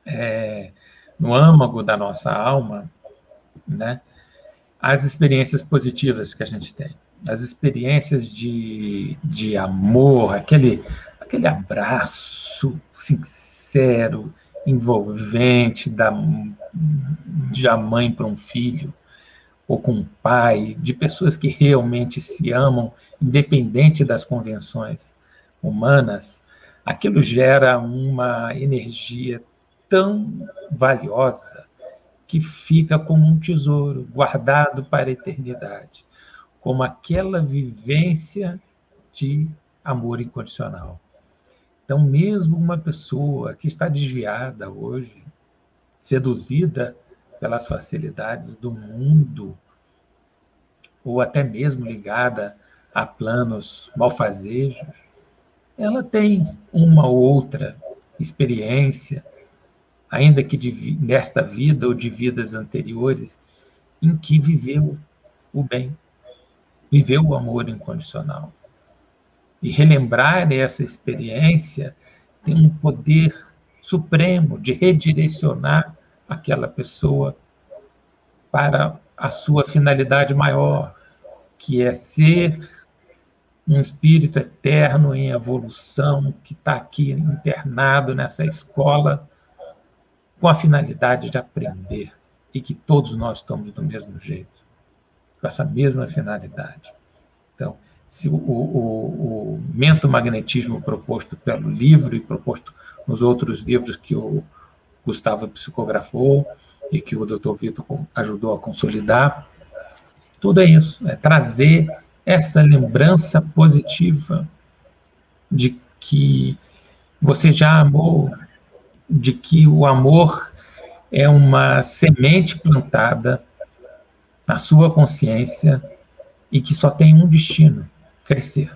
B: é, no âmago da nossa alma né, as experiências positivas que a gente tem, as experiências de, de amor, aquele, aquele abraço sincero, envolvente da, de a mãe para um filho, ou com um pai, de pessoas que realmente se amam, independente das convenções humanas, aquilo gera uma energia tão valiosa que fica como um tesouro guardado para a eternidade, como aquela vivência de amor incondicional. Então, mesmo uma pessoa que está desviada hoje, seduzida pelas facilidades do mundo, ou até mesmo ligada a planos malfazejos, ela tem uma ou outra experiência, ainda que de, desta vida ou de vidas anteriores, em que viveu o bem, viveu o amor incondicional. E relembrar essa experiência tem um poder supremo de redirecionar aquela pessoa para a sua finalidade maior, que é ser um espírito eterno em evolução que está aqui internado nessa escola com a finalidade de aprender e que todos nós estamos do mesmo jeito, com essa mesma finalidade. Então, se o, o, o mentomagnetismo proposto pelo livro e proposto nos outros livros que o Gustavo psicografou e que o Dr. Vitor ajudou a consolidar, tudo é isso, é trazer essa lembrança positiva de que você já amou, de que o amor é uma semente plantada na sua consciência e que só tem um destino: crescer.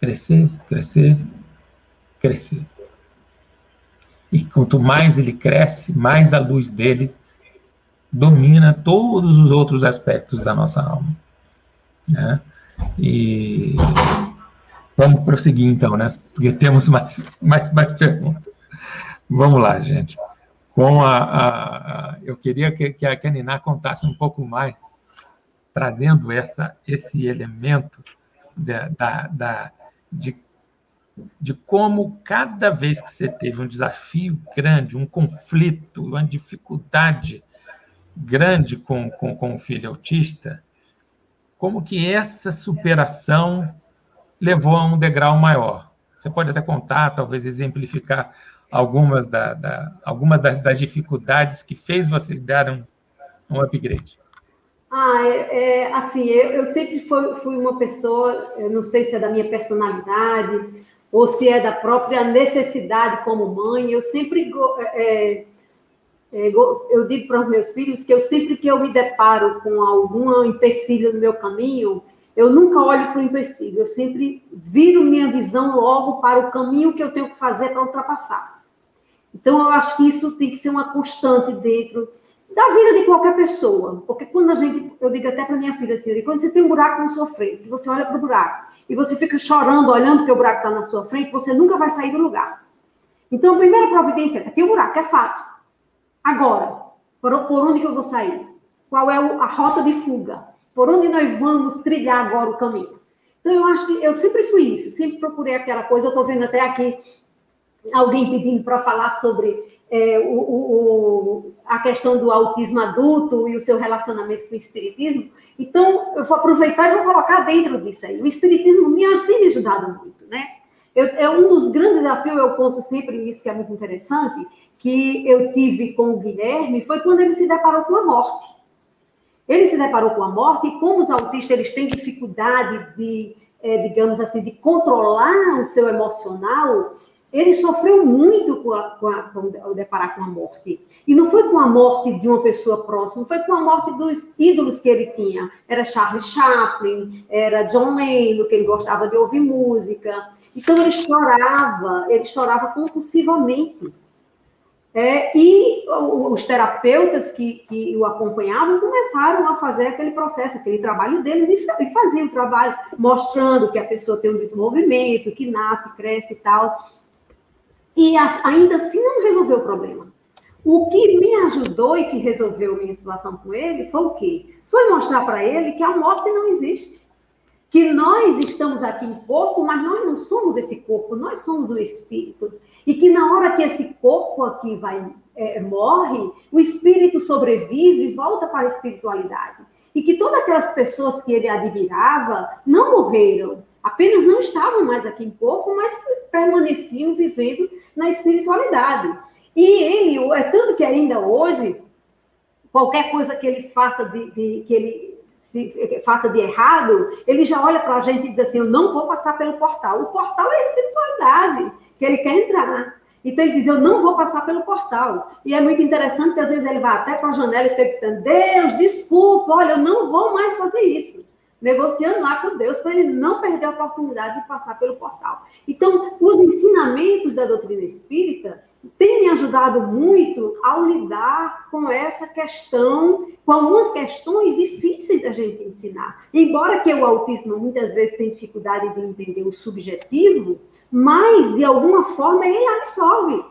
B: Crescer, crescer, crescer. E quanto mais ele cresce, mais a luz dele domina todos os outros aspectos da nossa alma. Né? E vamos prosseguir então, né? Porque temos mais, mais, mais perguntas. Vamos lá, gente. Com a, a, a eu queria que, que a Niná contasse um pouco mais, trazendo essa, esse elemento da, da, da, de, de como cada vez que você teve um desafio grande, um conflito, uma dificuldade grande com, com, com o filho autista, como que essa superação levou a um degrau maior. Você pode até contar, talvez exemplificar algumas, da, da algumas das, das, dificuldades que fez vocês darem um upgrade.
C: Ah, é, é assim, eu, eu sempre fui, fui, uma pessoa, eu não sei se é da minha personalidade ou se é da própria necessidade como mãe, eu sempre é, é, eu digo para os meus filhos que eu sempre que eu me deparo com algum empecilho no meu caminho, eu nunca olho para o empecilho, eu sempre viro minha visão logo para o caminho que eu tenho que fazer para ultrapassar. Então, eu acho que isso tem que ser uma constante dentro da vida de qualquer pessoa. Porque quando a gente, eu digo até para minha filha assim, quando você tem um buraco na sua frente, você olha para o buraco e você fica chorando, olhando que o buraco está na sua frente, você nunca vai sair do lugar. Então, a primeira providência é: tem um buraco, é fato. Agora, por, por onde que eu vou sair? Qual é a rota de fuga? Por onde nós vamos trilhar agora o caminho? Então, eu acho que eu sempre fui isso, sempre procurei aquela coisa. Eu estou vendo até aqui alguém pedindo para falar sobre é, o, o, a questão do autismo adulto e o seu relacionamento com o espiritismo. Então, eu vou aproveitar e vou colocar dentro disso aí. O espiritismo me tem me ajudado muito, né? Eu, é um dos grandes desafios, eu conto sempre isso, que é muito interessante, que eu tive com o Guilherme foi quando ele se deparou com a morte. Ele se deparou com a morte e como os autistas eles têm dificuldade de, é, digamos assim, de controlar o seu emocional, ele sofreu muito com, a, com, a, com o deparar com a morte. E não foi com a morte de uma pessoa próxima, foi com a morte dos ídolos que ele tinha. Era Charles Chaplin, era John Lennon, que ele gostava de ouvir música. Então ele chorava, ele chorava compulsivamente. É, e os terapeutas que, que, o acompanhavam começaram a fazer aquele processo, aquele trabalho deles, e, e faziam o trabalho, mostrando que a pessoa tem um desenvolvimento, que nasce, cresce e tal. E ainda assim não resolveu o problema. O que me ajudou e que resolveu minha situação com ele foi o quê? Foi mostrar para ele que a morte não existe. Que nós estamos aqui em corpo, mas nós não somos esse corpo, nós somos o espírito. E que na hora que esse corpo aqui vai é, morre, o espírito sobrevive e volta para a espiritualidade. E que todas aquelas pessoas que ele admirava não morreram, apenas não estavam mais aqui em corpo, mas permaneciam vivendo na espiritualidade. E ele, é tanto que ainda hoje, qualquer coisa que ele faça de, de que ele se, faça de errado, ele já olha para a gente e diz assim: Eu não vou passar pelo portal. O portal é a espiritualidade que ele quer entrar. Então ele diz: Eu não vou passar pelo portal. E é muito interessante que às vezes ele vai até com a janela expectando: Deus, desculpa, olha, eu não vou mais fazer isso. Negociando lá com Deus para ele não perder a oportunidade de passar pelo portal. Então, os ensinamentos da doutrina espírita têm me ajudado muito ao lidar com essa questão, com algumas questões difíceis da gente ensinar. Embora que o autismo muitas vezes tenha dificuldade de entender o subjetivo, mas de alguma forma ele absorve.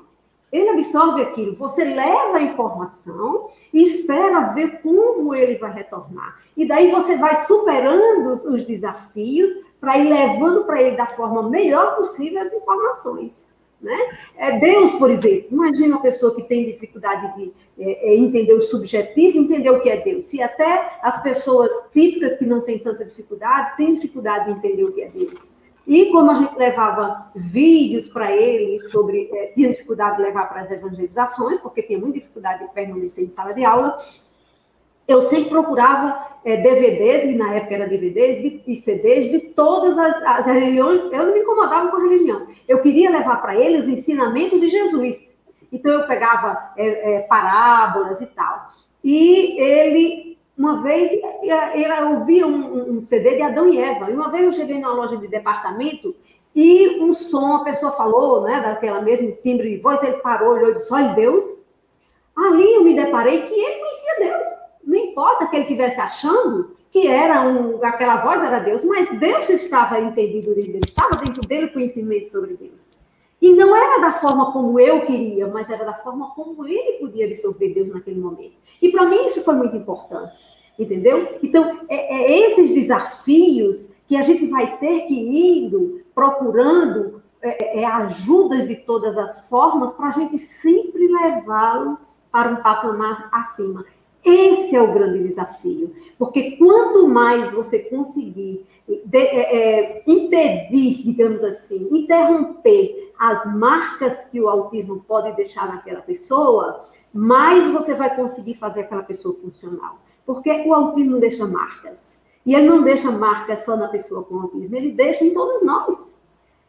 C: Ele absorve aquilo. Você leva a informação e espera ver como ele vai retornar. E daí você vai superando os, os desafios para ir levando para ele da forma melhor possível as informações. Né? É Deus, por exemplo, imagina uma pessoa que tem dificuldade de é, é, entender o subjetivo, entender o que é Deus. Se até as pessoas típicas que não têm tanta dificuldade têm dificuldade de entender o que é Deus. E como a gente levava vídeos para ele sobre, é, tinha dificuldade de levar para as evangelizações, porque tinha muita dificuldade de permanecer em sala de aula, eu sempre procurava é, DVDs, e na época era DVDs e CDs de todas as, as religiões. Eu não me incomodava com a religião. Eu queria levar para ele os ensinamentos de Jesus. Então eu pegava é, é, parábolas e tal. E ele uma vez eu ouvi um, um, CD de Adão e Eva. E uma vez eu cheguei numa loja de departamento e um som, a pessoa falou, né, daquela mesma timbre de voz, ele parou, olhou e disse: Olha, Deus. Ali eu me deparei que ele conhecia Deus. Não importa que ele estivesse achando que era um, aquela voz era Deus, mas Deus estava entendido dele, estava dentro dele o conhecimento sobre Deus. E não era da forma como eu queria, mas era da forma como ele podia absorver Deus naquele momento. E para mim isso foi muito importante, entendeu? Então, é, é, esses desafios que a gente vai ter que ir indo, procurando é, é, ajudas de todas as formas, para a gente sempre levá-lo para um patamar acima. Esse é o grande desafio, porque quanto mais você conseguir de, é, é, impedir, digamos assim, interromper as marcas que o autismo pode deixar naquela pessoa, mais você vai conseguir fazer aquela pessoa funcional. Porque o autismo deixa marcas. E ele não deixa marcas só na pessoa com autismo, ele deixa em todos nós.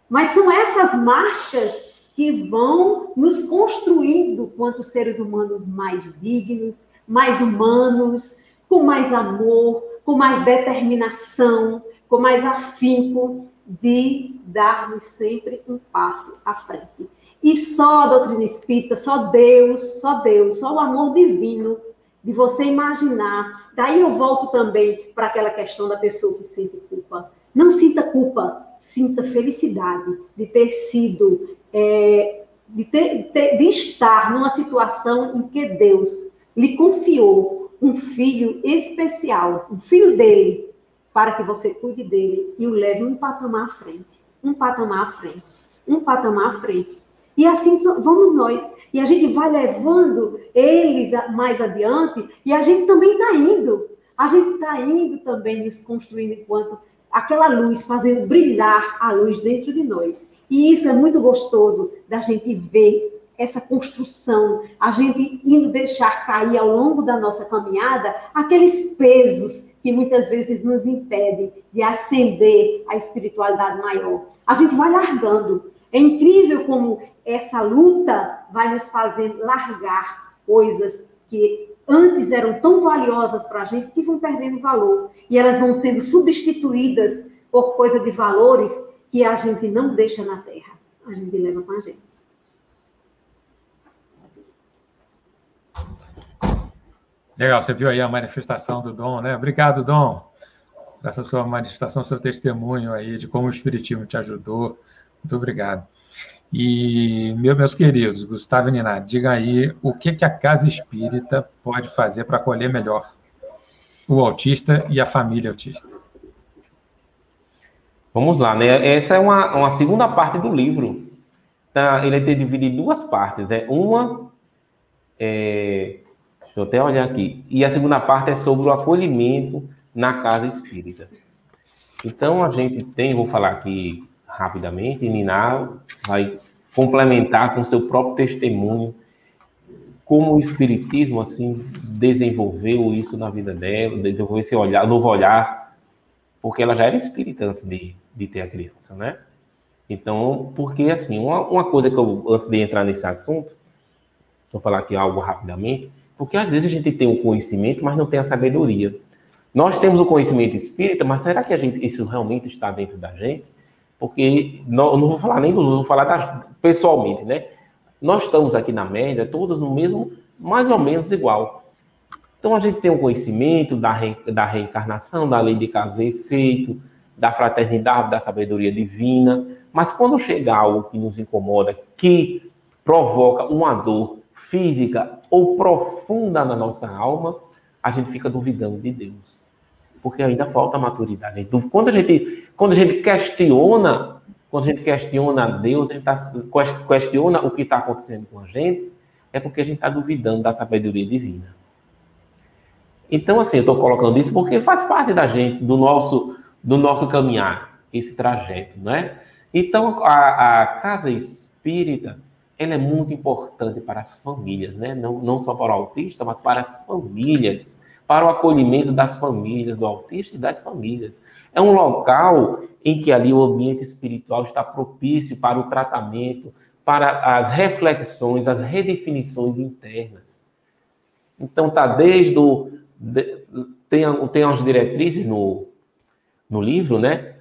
C: Mas são essas marcas que vão nos construindo quanto seres humanos mais dignos, mais humanos, com mais amor, com mais determinação, com mais afinco de darmos sempre um passo à frente. E só a doutrina espírita, só Deus, só Deus, só o amor divino de você imaginar. Daí eu volto também para aquela questão da pessoa que sente culpa. Não sinta culpa, sinta felicidade de ter sido, é, de, ter, de estar numa situação em que Deus lhe confiou um filho especial, um filho dele, para que você cuide dele e o leve um patamar à frente, um patamar à frente, um patamar à frente. E assim vamos nós. E a gente vai levando eles mais adiante e a gente também está indo. A gente está indo também nos construindo enquanto aquela luz, fazendo brilhar a luz dentro de nós. E isso é muito gostoso da gente ver essa construção, a gente indo deixar cair ao longo da nossa caminhada aqueles pesos que muitas vezes nos impedem de ascender à espiritualidade maior. A gente vai largando. É incrível como essa luta vai nos fazendo largar coisas que antes eram tão valiosas para a gente que vão perdendo valor. E elas vão sendo substituídas por coisa de valores que a gente não deixa na terra. A gente leva com a gente.
B: Legal, você viu aí a manifestação do Dom, né? Obrigado, Dom, essa sua manifestação, seu testemunho aí de como o Espiritismo te ajudou. Muito obrigado. E, meus queridos, Gustavo e Nina, diga aí o que, que a Casa Espírita pode fazer para acolher melhor o autista e a família autista.
A: Vamos lá, né? Essa é uma, uma segunda parte do livro. Tá? Ele é dividido em duas partes. Né? Uma é, Deixa eu até olhar aqui. E a segunda parte é sobre o acolhimento na casa espírita. Então, a gente tem, vou falar aqui rapidamente, Nina vai complementar com seu próprio testemunho como o espiritismo assim desenvolveu isso na vida dela, desenvolveu esse olhar, novo olhar, porque ela já era espírita antes de, de ter a criança, né? Então, porque assim, uma, uma coisa que eu, antes de entrar nesse assunto, vou falar aqui algo rapidamente, porque às vezes a gente tem o conhecimento, mas não tem a sabedoria. Nós temos o conhecimento espírita, mas será que a gente, isso realmente está dentro da gente? Porque não, não vou falar nem do vou falar da, pessoalmente, né? Nós estamos aqui na média, todos no mesmo, mais ou menos igual. Então a gente tem o conhecimento da, re, da reencarnação, da lei de caso e efeito, da fraternidade, da sabedoria divina, mas quando chega algo que nos incomoda, que provoca uma dor física ou profunda na nossa alma, a gente fica duvidando de Deus. Porque ainda falta maturidade. Quando a gente, quando a gente questiona, quando a gente questiona Deus, a gente tá, questiona o que está acontecendo com a gente, é porque a gente está duvidando da sabedoria divina. Então, assim, eu estou colocando isso porque faz parte da gente, do nosso, do nosso caminhar, esse trajeto, né? Então, a, a casa espírita, ela é muito importante para as famílias, né? Não, não só para o autista, mas para as famílias, para o acolhimento das famílias, do autista e das famílias. É um local em que ali o ambiente espiritual está propício para o tratamento, para as reflexões, as redefinições internas. Então, tá desde o. De, tem, tem umas diretrizes no, no livro, né?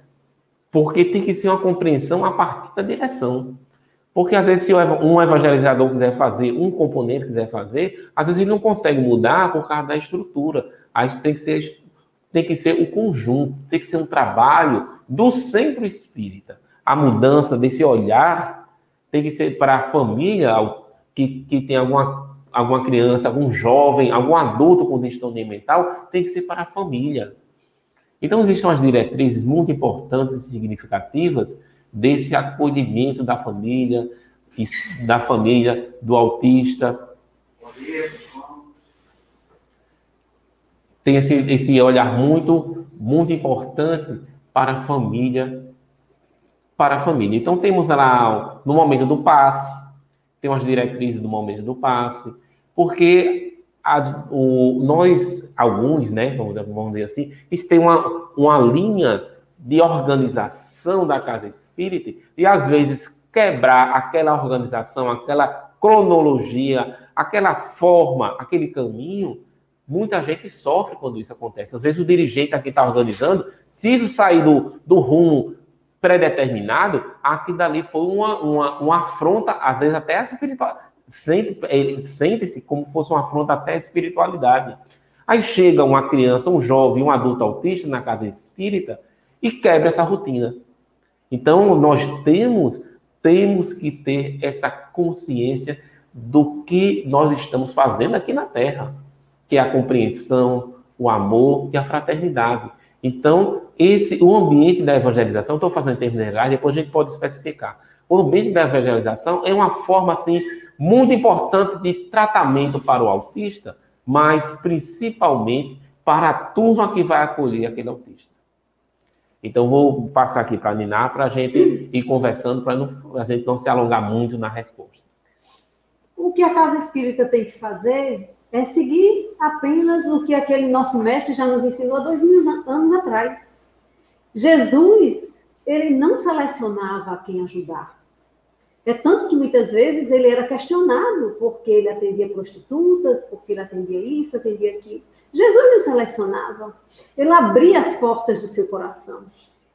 A: Porque tem que ser uma compreensão a partir da direção. Porque às vezes, se um evangelizador quiser fazer, um componente quiser fazer, às vezes ele não consegue mudar por causa da estrutura. Aí tem que ser, tem que ser o conjunto, tem que ser um trabalho do centro espírita. A mudança desse olhar tem que ser para a família que, que tem alguma, alguma criança, algum jovem, algum adulto com distúrbio mental, tem que ser para a família. Então, existem umas diretrizes muito importantes e significativas desse acolhimento da família, da família do autista. Tem esse, esse olhar muito, muito importante para a família, para a família. Então temos lá no momento do passe, tem umas diretrizes do momento do passe, porque a, o, nós, alguns, né, vamos, vamos dizer assim, isso tem uma, uma linha de organização da casa espírita e às vezes quebrar aquela organização, aquela cronologia, aquela forma, aquele caminho, muita gente sofre quando isso acontece. Às vezes o dirigente aqui está organizando, se isso sair do, do rumo predeterminado, aquilo dali foi uma, uma, uma afronta, às vezes até a espiritualidade. Ele sente-se como fosse uma afronta até a espiritualidade. Aí chega uma criança, um jovem, um adulto autista na casa espírita, e quebra essa rotina. Então, nós temos, temos que ter essa consciência do que nós estamos fazendo aqui na Terra, que é a compreensão, o amor e a fraternidade. Então, esse, o ambiente da evangelização, estou fazendo termos gerais, depois a gente pode especificar. O ambiente da evangelização é uma forma, assim, muito importante de tratamento para o autista, mas principalmente para a turma que vai acolher aquele autista. Então, vou passar aqui para a Niná para a gente ir conversando, para a gente não se alongar muito na resposta.
C: O que a Casa Espírita tem que fazer é seguir apenas o que aquele nosso mestre já nos ensinou há dois mil anos atrás. Jesus, ele não selecionava quem ajudar. É tanto que muitas vezes ele era questionado porque ele atendia prostitutas, porque ele atendia isso, atendia aquilo. Jesus não selecionava, ele abria as portas do seu coração.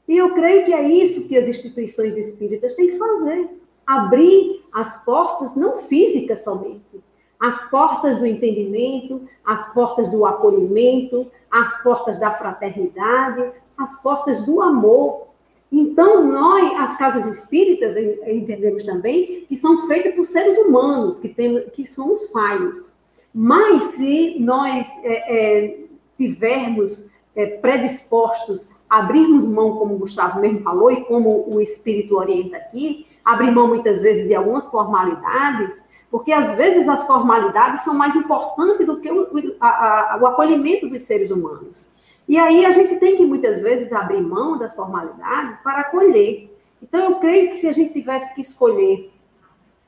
C: E eu creio que é isso que as instituições espíritas têm que fazer: abrir as portas, não físicas somente, as portas do entendimento, as portas do acolhimento, as portas da fraternidade, as portas do amor. Então, nós, as casas espíritas, entendemos também que são feitas por seres humanos, que, tem, que somos falhos. Mas se nós é, é, tivermos é, predispostos a abrirmos mão, como o Gustavo mesmo falou, e como o Espírito orienta aqui, abrir mão muitas vezes de algumas formalidades, porque às vezes as formalidades são mais importantes do que o, a, a, o acolhimento dos seres humanos. E aí a gente tem que muitas vezes abrir mão das formalidades para acolher. Então eu creio que se a gente tivesse que escolher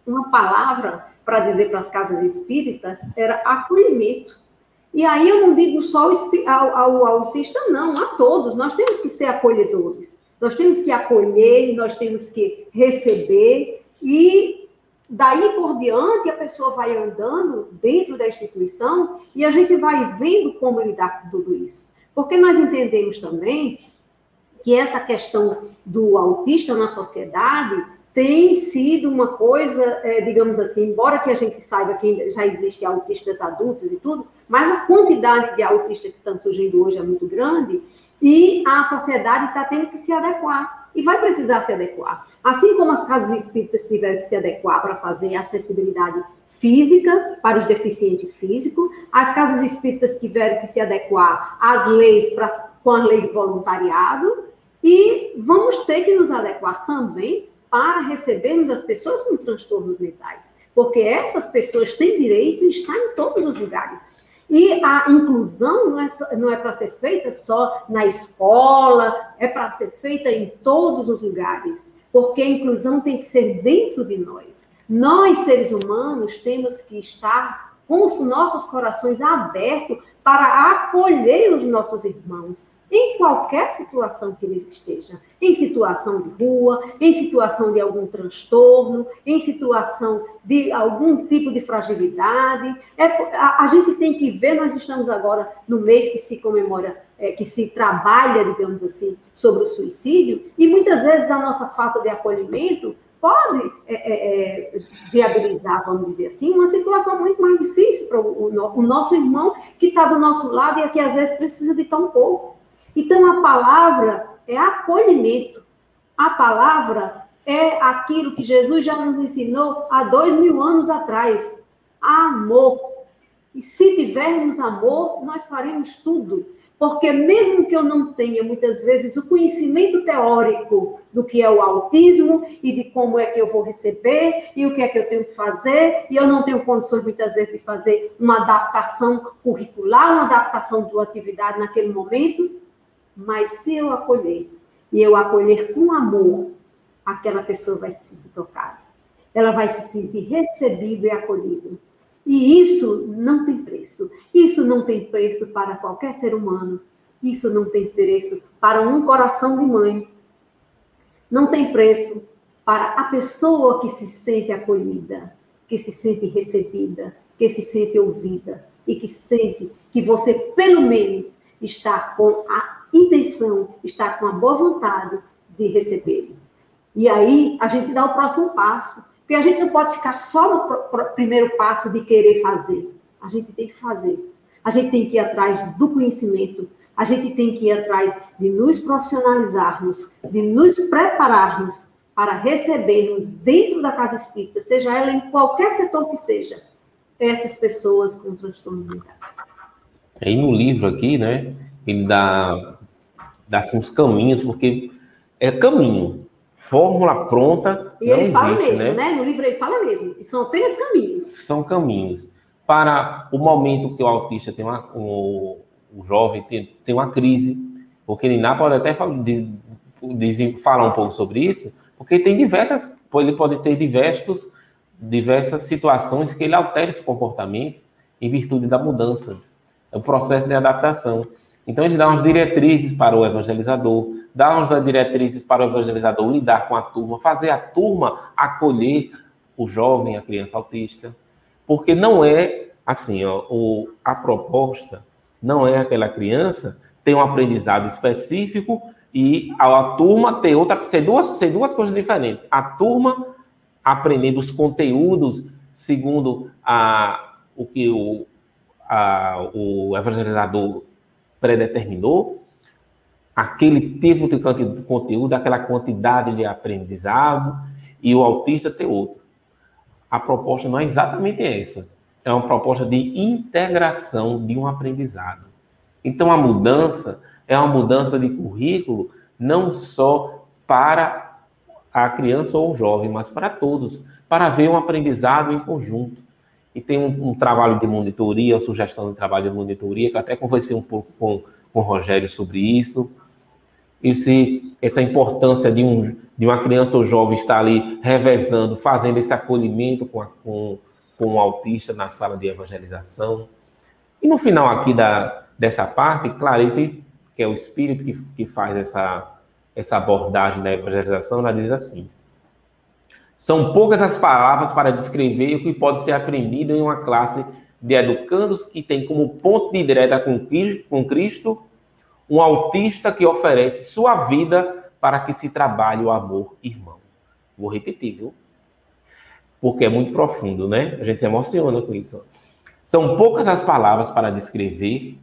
C: uma palavra para dizer para as casas espíritas era acolhimento. E aí eu não digo só ao, ao, autista, não, a todos. Nós temos que ser acolhedores. Nós temos que acolher, nós temos que receber e daí por diante a pessoa vai andando dentro da instituição e a gente vai vendo como lidar com tudo isso. Porque nós entendemos também que essa questão do autista na sociedade tem sido uma coisa, é, digamos assim, embora que a gente saiba que já existe autistas adultos e tudo, mas a quantidade de autistas que estão surgindo hoje é muito grande e a sociedade está tendo que se adequar e vai precisar se adequar. Assim como as casas espíritas tiveram que se adequar para fazer acessibilidade física para os deficientes físicos, as casas espíritas tiveram que se adequar às leis para, com a lei de voluntariado e vamos ter que nos adequar também para recebermos as pessoas com transtornos mentais, porque essas pessoas têm direito a estar em todos os lugares. E a inclusão não é, não é para ser feita só na escola, é para ser feita em todos os lugares, porque a inclusão tem que ser dentro de nós. Nós, seres humanos, temos que estar com os nossos corações abertos para acolher os nossos irmãos, em qualquer situação que eles estejam, em situação de rua, em situação de algum transtorno, em situação de algum tipo de fragilidade. É, a, a gente tem que ver, nós estamos agora no mês que se comemora, é, que se trabalha, digamos assim, sobre o suicídio, e muitas vezes a nossa falta de acolhimento pode é, é, é viabilizar, vamos dizer assim, uma situação muito mais difícil para o, o, o nosso irmão que está do nosso lado e que às vezes precisa de tão pouco. Então, a palavra é acolhimento. A palavra é aquilo que Jesus já nos ensinou há dois mil anos atrás: amor. E se tivermos amor, nós faremos tudo. Porque, mesmo que eu não tenha, muitas vezes, o conhecimento teórico do que é o autismo e de como é que eu vou receber e o que é que eu tenho que fazer, e eu não tenho condições, muitas vezes, de fazer uma adaptação curricular, uma adaptação de uma atividade naquele momento, mas se eu acolher, e eu acolher com amor, aquela pessoa vai se sentir tocada. Ela vai se sentir recebida e acolhida. E isso não tem preço. Isso não tem preço para qualquer ser humano. Isso não tem preço para um coração de mãe. Não tem preço para a pessoa que se sente acolhida, que se sente recebida, que se sente ouvida e que sente que você, pelo menos, está com a intenção, está com a boa vontade de recebê-lo. E aí a gente dá o próximo passo. Porque a gente não pode ficar só no primeiro passo de querer fazer. A gente tem que fazer. A gente tem que ir atrás do conhecimento. A gente tem que ir atrás de nos profissionalizarmos, de nos prepararmos para recebermos dentro da casa espírita, seja ela em qualquer setor que seja, essas pessoas com transtornos mentais.
A: Aí no livro aqui, né, ele dá dá assim, uns caminhos, porque é caminho. Fórmula pronta
C: e não ele existe, fala mesmo, né? né? No livro ele fala mesmo, que são apenas caminhos.
A: São caminhos. Para o momento que o autista tem uma, o, o jovem tem, tem uma crise, porque Niná pode até falar, de, de, falar um pouco sobre isso, porque tem diversas, ele pode ter diversos, diversas situações que ele altere esse comportamento em virtude da mudança. É o processo de adaptação. Então, ele dá umas diretrizes para o evangelizador, dá umas diretrizes para o evangelizador lidar com a turma, fazer a turma acolher o jovem, a criança autista. Porque não é assim, ó, o, a proposta não é aquela criança ter um aprendizado específico e a, a turma ter outra, ser duas, ser duas coisas diferentes. A turma aprendendo os conteúdos segundo a, o que o, a, o evangelizador predeterminou aquele tipo de conteúdo, aquela quantidade de aprendizado, e o autista ter outro. A proposta não é exatamente essa. É uma proposta de integração de um aprendizado. Então, a mudança é uma mudança de currículo não só para a criança ou o jovem, mas para todos, para ver um aprendizado em conjunto e tem um, um, trabalho de monitoria, uma sugestão de trabalho de monitoria, que até conversei um pouco com, com o Rogério sobre isso. E se essa importância de, um, de uma criança ou jovem estar ali revezando, fazendo esse acolhimento com, a, com, com o um autista na sala de evangelização. E no final aqui da, dessa parte, Clarice, que é o espírito que, que faz essa, essa abordagem da evangelização, ela diz assim: são poucas as palavras para descrever o que pode ser aprendido em uma classe de educandos que tem como ponto de direta com Cristo um autista que oferece sua vida para que se trabalhe o amor irmão. Vou repetir, viu? Porque é muito profundo, né? A gente se emociona com isso. São poucas as palavras para descrever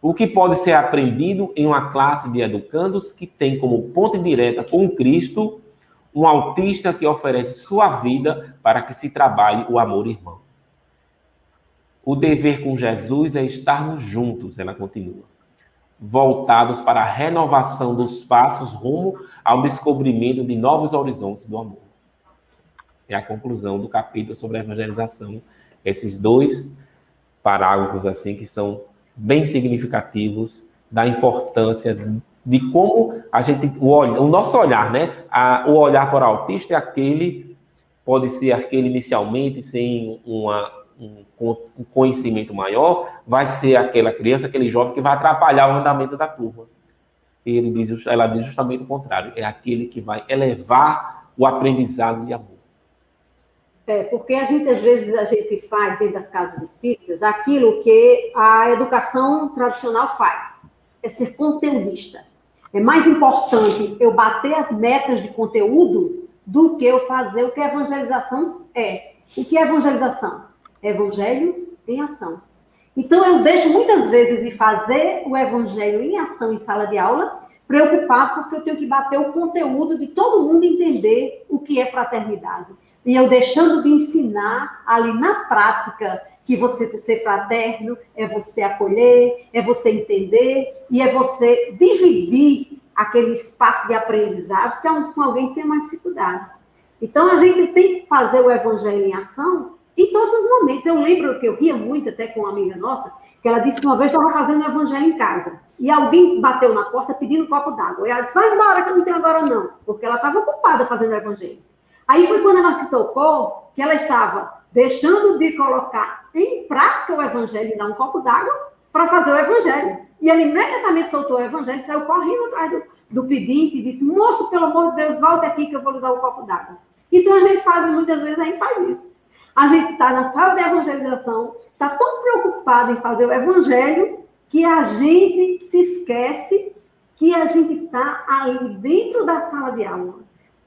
A: o que pode ser aprendido em uma classe de educandos que tem como ponto direta com Cristo um autista que oferece sua vida para que se trabalhe o amor irmão. O dever com Jesus é estarmos juntos, ela continua, voltados para a renovação dos passos rumo ao descobrimento de novos horizontes do amor. É a conclusão do capítulo sobre a evangelização. Esses dois parágrafos assim que são bem significativos da importância de como a gente o, o nosso olhar, né? A, o olhar para o autista é aquele pode ser aquele inicialmente sem uma, um, um conhecimento maior, vai ser aquela criança, aquele jovem que vai atrapalhar o andamento da turma. Ele diz, ela diz justamente o contrário, é aquele que vai elevar o aprendizado de amor.
C: É, porque a gente, às vezes, a gente faz dentro das casas espíritas aquilo que a educação tradicional faz, é ser conteudista. É mais importante eu bater as metas de conteúdo do que eu fazer o que a evangelização é. O que é evangelização? Evangelho em ação. Então, eu deixo muitas vezes de fazer o evangelho em ação em sala de aula, preocupado porque eu tenho que bater o conteúdo de todo mundo entender o que é fraternidade. E eu deixando de ensinar ali na prática que você ser fraterno é você acolher, é você entender e é você dividir aquele espaço de aprendizagem que é um, com alguém que tem mais dificuldade. Então a gente tem que fazer o evangelho em ação em todos os momentos. Eu lembro que eu ria muito até com uma amiga nossa, que ela disse que uma vez estava fazendo o evangelho em casa e alguém bateu na porta pedindo um copo d'água. E ela disse: Vai embora, que eu não tenho agora não, porque ela estava ocupada fazendo o evangelho. Aí foi quando ela se tocou que ela estava deixando de colocar em prática o evangelho e dar um copo d'água para fazer o evangelho. E ela imediatamente soltou o evangelho, e saiu correndo atrás do, do pedinte e disse: Moço, pelo amor de Deus, volte aqui que eu vou lhe dar um copo d'água. Então a gente faz, muitas vezes a gente faz isso. A gente está na sala de evangelização, está tão preocupado em fazer o evangelho que a gente se esquece que a gente está ali dentro da sala de aula,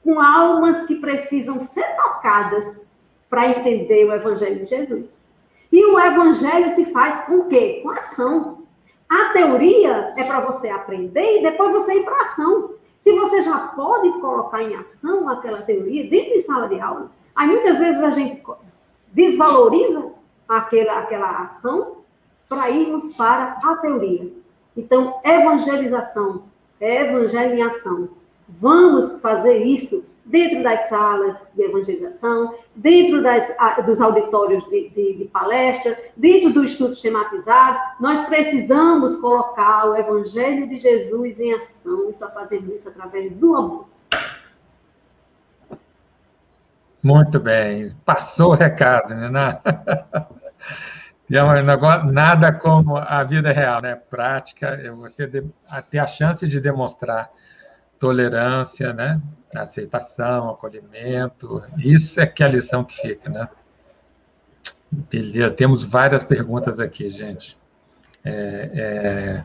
C: com almas que precisam ser tocadas para entender o Evangelho de Jesus. E o Evangelho se faz com o quê? Com ação. A teoria é para você aprender e depois você ir para ação. Se você já pode colocar em ação aquela teoria dentro de sala de aula, aí muitas vezes a gente desvaloriza aquela, aquela ação para irmos para a teoria. Então, evangelização é evangelho em ação. Vamos fazer isso dentro das salas de evangelização, dentro das, dos auditórios de, de, de, palestra, dentro do estudo sistematizado. Nós precisamos colocar o Evangelho de Jesus em ação e só fazemos isso através do amor.
B: Muito bem, passou o recado, né? Nada como a vida real, né? Prática, você ter a chance de demonstrar tolerância, né? aceitação, acolhimento. Isso é que é a lição que fica, né? Beleza, temos várias perguntas aqui, gente. É, é...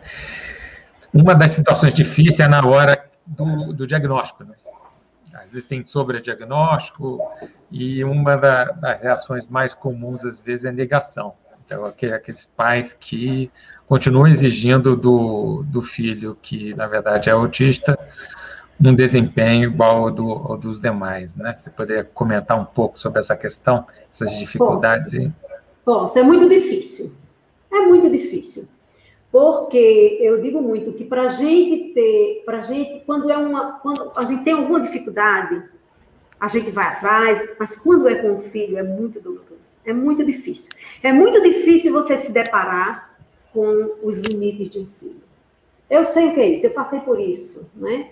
B: Uma das situações difíceis é na hora do, do diagnóstico, né? Às vezes tem sobrediagnóstico e uma da, das reações mais comuns, às vezes, é negação. Então, aqueles pais que continuam exigindo do, do filho que, na verdade, é autista, um desempenho igual ao, do, ao dos demais, né? Você poderia comentar um pouco sobre essa questão, essas dificuldades aí?
C: Posso, é muito difícil. É muito difícil. Porque eu digo muito que para a gente ter, para gente, quando é uma, quando a gente tem alguma dificuldade, a gente vai atrás, mas quando é com o filho é muito doloroso, é muito difícil. É muito difícil você se deparar com os limites de um filho. Eu sei o que é isso, eu passei por isso, né?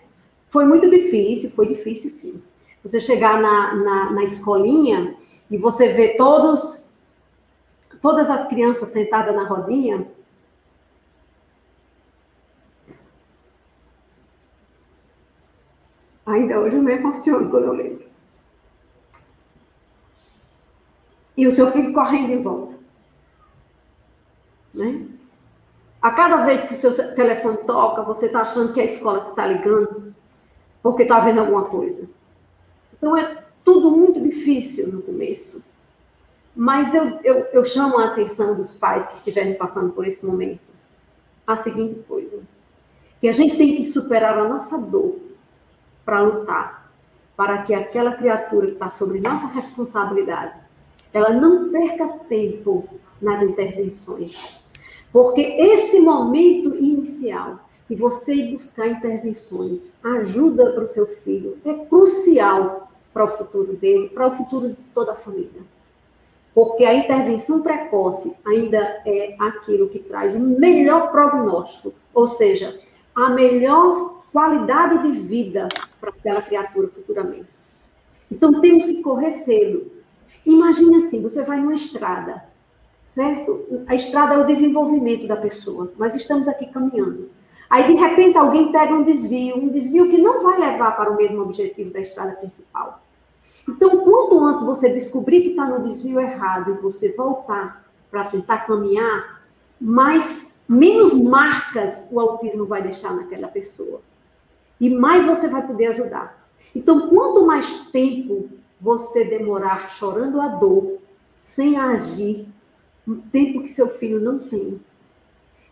C: Foi muito difícil, foi difícil sim. Você chegar na, na, na escolinha e você ver todos, todas as crianças sentadas na rodinha, Ainda hoje eu me emociono quando eu lembro. E o seu filho correndo em volta. Né? A cada vez que o seu telefone toca, você está achando que é a escola que está ligando, porque está vendo alguma coisa. Então é tudo muito difícil no começo. Mas eu, eu, eu chamo a atenção dos pais que estiverem passando por esse momento. A seguinte coisa: que a gente tem que superar a nossa dor para lutar, para que aquela criatura que está sobre nossa responsabilidade, ela não perca tempo nas intervenções. Porque esse momento inicial de você ir buscar intervenções, ajuda para o seu filho, é crucial para o futuro dele, para o futuro de toda a família. Porque a intervenção precoce ainda é aquilo que traz o melhor prognóstico, ou seja, a melhor qualidade de vida para aquela criatura futuramente. Então temos que correr cedo. Imagine assim, você vai numa estrada, certo? A estrada é o desenvolvimento da pessoa. Nós estamos aqui caminhando. Aí, de repente, alguém pega um desvio, um desvio que não vai levar para o mesmo objetivo da estrada principal. Então, quanto antes você descobrir que está no desvio errado e você voltar para tentar caminhar, mais menos marcas o autismo vai deixar naquela pessoa. E mais você vai poder ajudar. Então, quanto mais tempo você demorar chorando a dor, sem agir, tempo que seu filho não tem.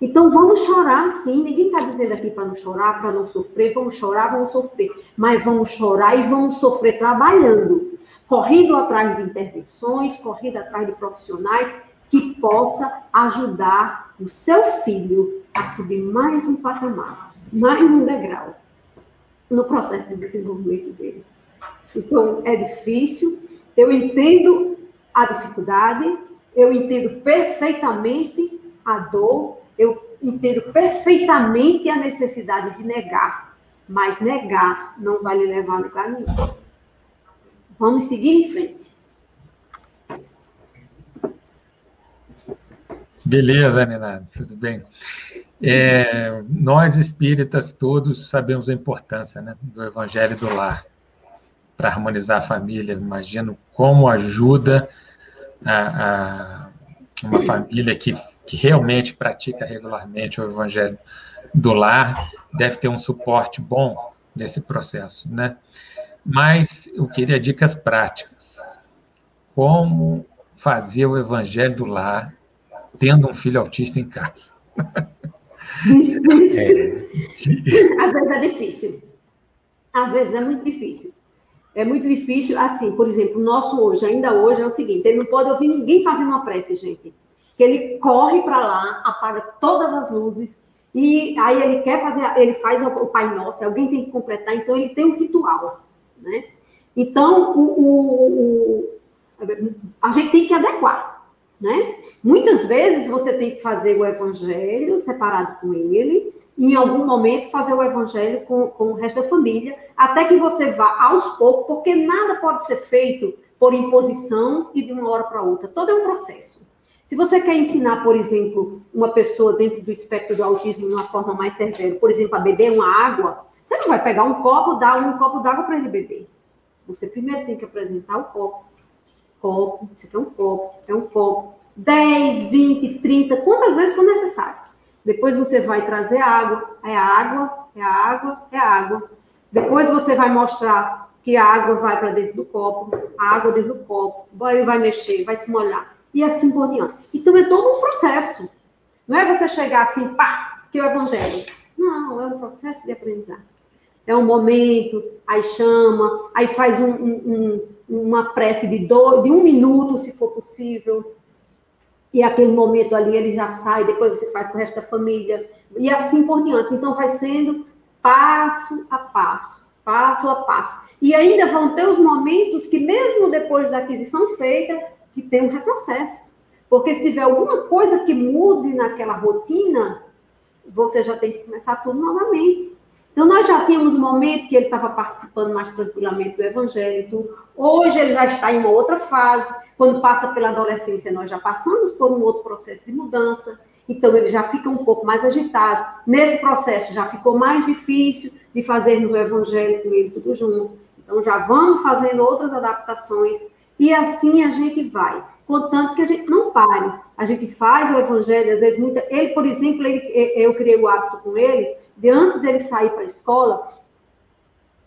C: Então vamos chorar sim, ninguém está dizendo aqui para não chorar, para não sofrer, vamos chorar, vamos sofrer, mas vamos chorar e vamos sofrer trabalhando, correndo atrás de intervenções, correndo atrás de profissionais que possa ajudar o seu filho a subir mais um patamar, mais um degrau no processo de desenvolvimento dele. Então é difícil, eu entendo a dificuldade, eu entendo perfeitamente a dor, eu entendo perfeitamente a necessidade de negar, mas negar não vai lhe levar a lugar nenhum. Vamos seguir em frente.
B: Beleza, Nina, tudo bem. É, nós espíritas todos sabemos a importância né, do Evangelho do Lar para harmonizar a família. Imagino como ajuda a, a uma família que, que realmente pratica regularmente o evangelho do lar, deve ter um suporte bom nesse processo, né? Mas eu queria dicas práticas. Como fazer o evangelho do lar tendo um filho autista em casa?
C: É. Às vezes é difícil. Às vezes é muito difícil. É muito difícil, assim, por exemplo, o nosso hoje, ainda hoje, é o seguinte: ele não pode ouvir ninguém fazendo uma prece, gente. Que ele corre para lá, apaga todas as luzes, e aí ele quer fazer, ele faz o Pai Nosso, alguém tem que completar, então ele tem um ritual, né? Então, o, o, o, a gente tem que adequar, né? Muitas vezes você tem que fazer o evangelho separado com ele, em algum momento fazer o evangelho com, com o resto da família, até que você vá aos poucos, porque nada pode ser feito por imposição e de uma hora para outra. Todo é um processo. Se você quer ensinar, por exemplo, uma pessoa dentro do espectro do autismo de uma forma mais severa, por exemplo, a beber uma água, você não vai pegar um copo, dar um copo d'água para ele beber. Você primeiro tem que apresentar o copo. Copo, você quer um copo, é um copo. 10, 20, 30, quantas vezes for necessário. Depois você vai trazer água, é a água, é a água, é a água. Depois você vai mostrar que a água vai para dentro do copo, a água dentro do copo, banho vai mexer, vai se molhar, e assim por diante. Então é todo um processo. Não é você chegar assim, pá, que é o evangelho. Não, é um processo de aprendizagem. É um momento, aí chama, aí faz um, um, uma prece de, dois, de um minuto, se for possível e aquele momento ali ele já sai, depois você faz com o resto da família, e assim por diante. Então, vai sendo passo a passo, passo a passo. E ainda vão ter os momentos que, mesmo depois da aquisição feita, que tem um retrocesso. Porque se tiver alguma coisa que mude naquela rotina, você já tem que começar tudo novamente. Então, nós já tínhamos um momento que ele estava participando mais tranquilamente do evangelho. Hoje ele já está em uma outra fase. Quando passa pela adolescência, nós já passamos por um outro processo de mudança, então ele já fica um pouco mais agitado. Nesse processo já ficou mais difícil, de fazermos o evangelho com ele tudo junto. Então já vamos fazendo outras adaptações e assim a gente vai, contanto que a gente não pare. A gente faz o evangelho, às vezes muita. Ele, por exemplo, ele, eu criei o hábito com ele de antes dele sair para a escola,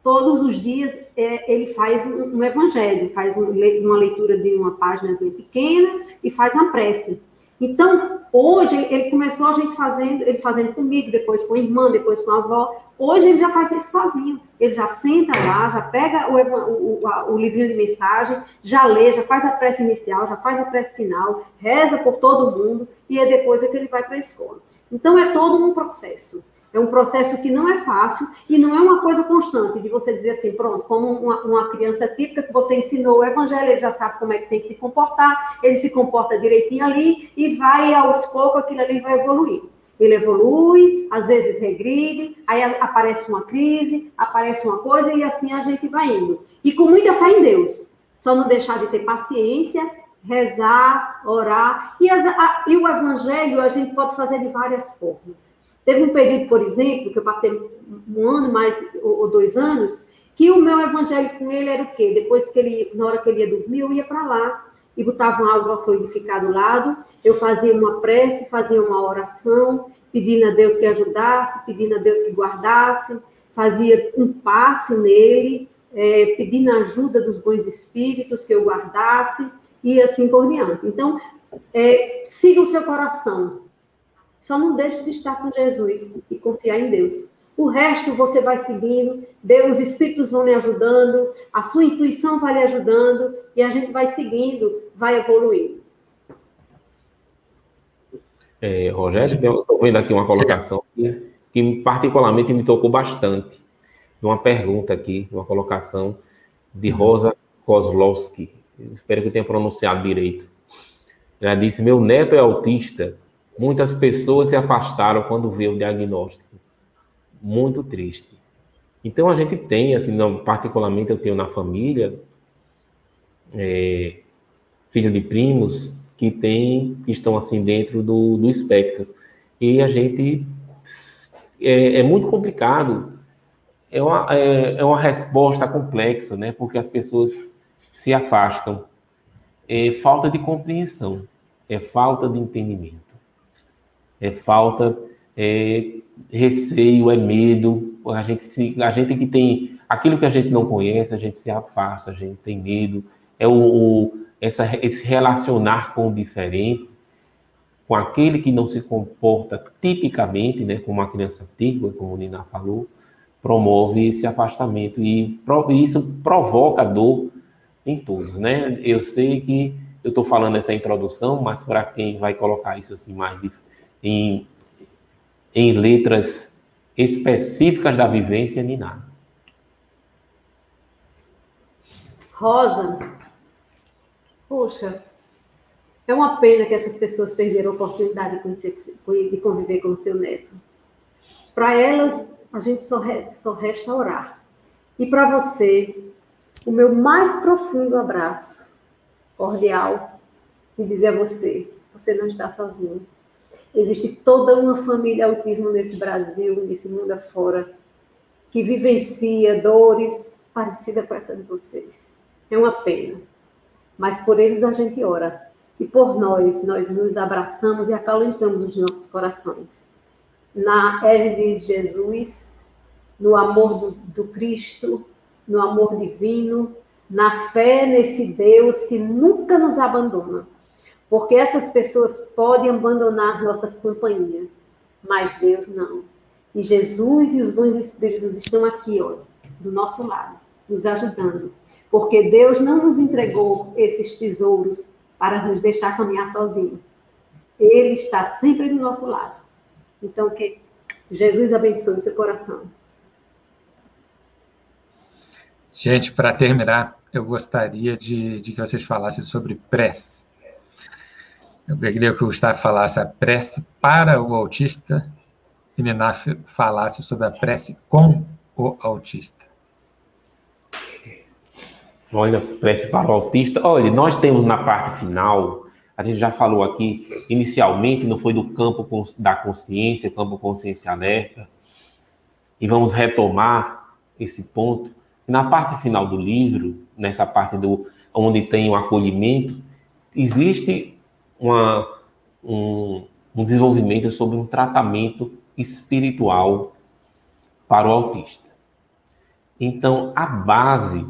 C: todos os dias é, ele faz um, um evangelho, faz um, uma leitura de uma página pequena e faz uma prece. Então, hoje, ele começou a gente fazendo, ele fazendo comigo, depois com a irmã, depois com a avó. Hoje ele já faz isso sozinho. Ele já senta lá, já pega o, o, o, livrinho de mensagem, já lê, já faz a prece inicial, já faz a prece final, reza por todo mundo, e é depois é que ele vai para a escola. Então, é todo um processo. É um processo que não é fácil e não é uma coisa constante de você dizer assim, pronto, como uma, uma, criança típica que você ensinou o evangelho, ele já sabe como é que tem que se comportar, ele se comporta direitinho ali e vai aos poucos aquilo ali vai evoluir. Ele evolui, às vezes regride, aí aparece uma crise, aparece uma coisa e assim a gente vai indo. E com muita fé em Deus. Só não deixar de ter paciência, rezar, orar. E, as, a, e o evangelho a gente pode fazer de várias formas. Teve um período, por exemplo, que eu passei um ano mais ou dois anos, que o meu evangelho com ele era o quê? Depois que ele, na hora que ele ia dormir, eu ia para lá e botava uma água fluidificada do lado, eu fazia uma prece, fazia uma oração, pedindo a Deus que ajudasse, pedindo a Deus que guardasse, fazia um passe nele, é, pedindo a ajuda dos bons espíritos que eu guardasse, e assim por diante. Então, é, siga o seu coração, só não deixe de estar com Jesus e confiar em Deus. O resto você vai seguindo, Deus, os espíritos vão lhe ajudando, a sua intuição vai lhe ajudando e a gente vai seguindo, vai evoluindo.
A: É, Rogério, estou vendo aqui uma colocação que, que particularmente me tocou bastante. Uma pergunta aqui, uma colocação de Rosa Kozlowski. Espero que eu tenha pronunciado direito. Ela disse: Meu neto é autista Muitas pessoas se afastaram quando vê o diagnóstico. Muito triste. Então a gente tem, assim, não, particularmente eu tenho na família, é, filho de primos que tem, que estão assim dentro do, do espectro. E a gente é, é muito complicado. É uma, é, é, uma resposta complexa, né? Porque as pessoas se afastam. É falta de compreensão, é falta de entendimento é falta, é receio, é medo. A gente, se, a gente que tem aquilo que a gente não conhece, a gente se afasta, a gente tem medo. É o, o essa, esse relacionar com o diferente, com aquele que não se comporta tipicamente, né, como uma criança típica, como o Nina falou, promove esse afastamento e isso provoca dor em todos, né? Eu sei que eu estou falando essa introdução, mas para quem vai colocar isso assim mais em, em letras específicas da vivência nem nada.
C: Rosa, poxa, é uma pena que essas pessoas perderam a oportunidade de, conhecer, de conviver com o seu neto. Para elas, a gente só, re, só resta orar. E para você, o meu mais profundo abraço, cordial, e dizer a você: você não está sozinho. Existe toda uma família autismo nesse Brasil, nesse mundo afora, que vivencia dores parecidas com essa de vocês. É uma pena. Mas por eles a gente ora. E por nós, nós nos abraçamos e acalentamos os nossos corações. Na égide de Jesus, no amor do, do Cristo, no amor divino, na fé nesse Deus que nunca nos abandona porque essas pessoas podem abandonar nossas companhias, mas Deus não. E Jesus e os bons espíritos estão aqui, ó, do nosso lado, nos ajudando. Porque Deus não nos entregou esses tesouros para nos deixar caminhar sozinho. Ele está sempre do nosso lado. Então, que Jesus abençoe seu coração.
B: Gente, para terminar, eu gostaria de, de que vocês falassem sobre prece. Eu queria que o Gustavo falasse a prece para o autista e Niná falasse sobre a prece com o autista.
A: Olha, prece para o autista. Olha, nós temos na parte final, a gente já falou aqui, inicialmente, não foi do campo da consciência, campo consciência alerta. e vamos retomar esse ponto. Na parte final do livro, nessa parte do onde tem o acolhimento, existe uma, um, um desenvolvimento sobre um tratamento espiritual para o autista. Então, a base,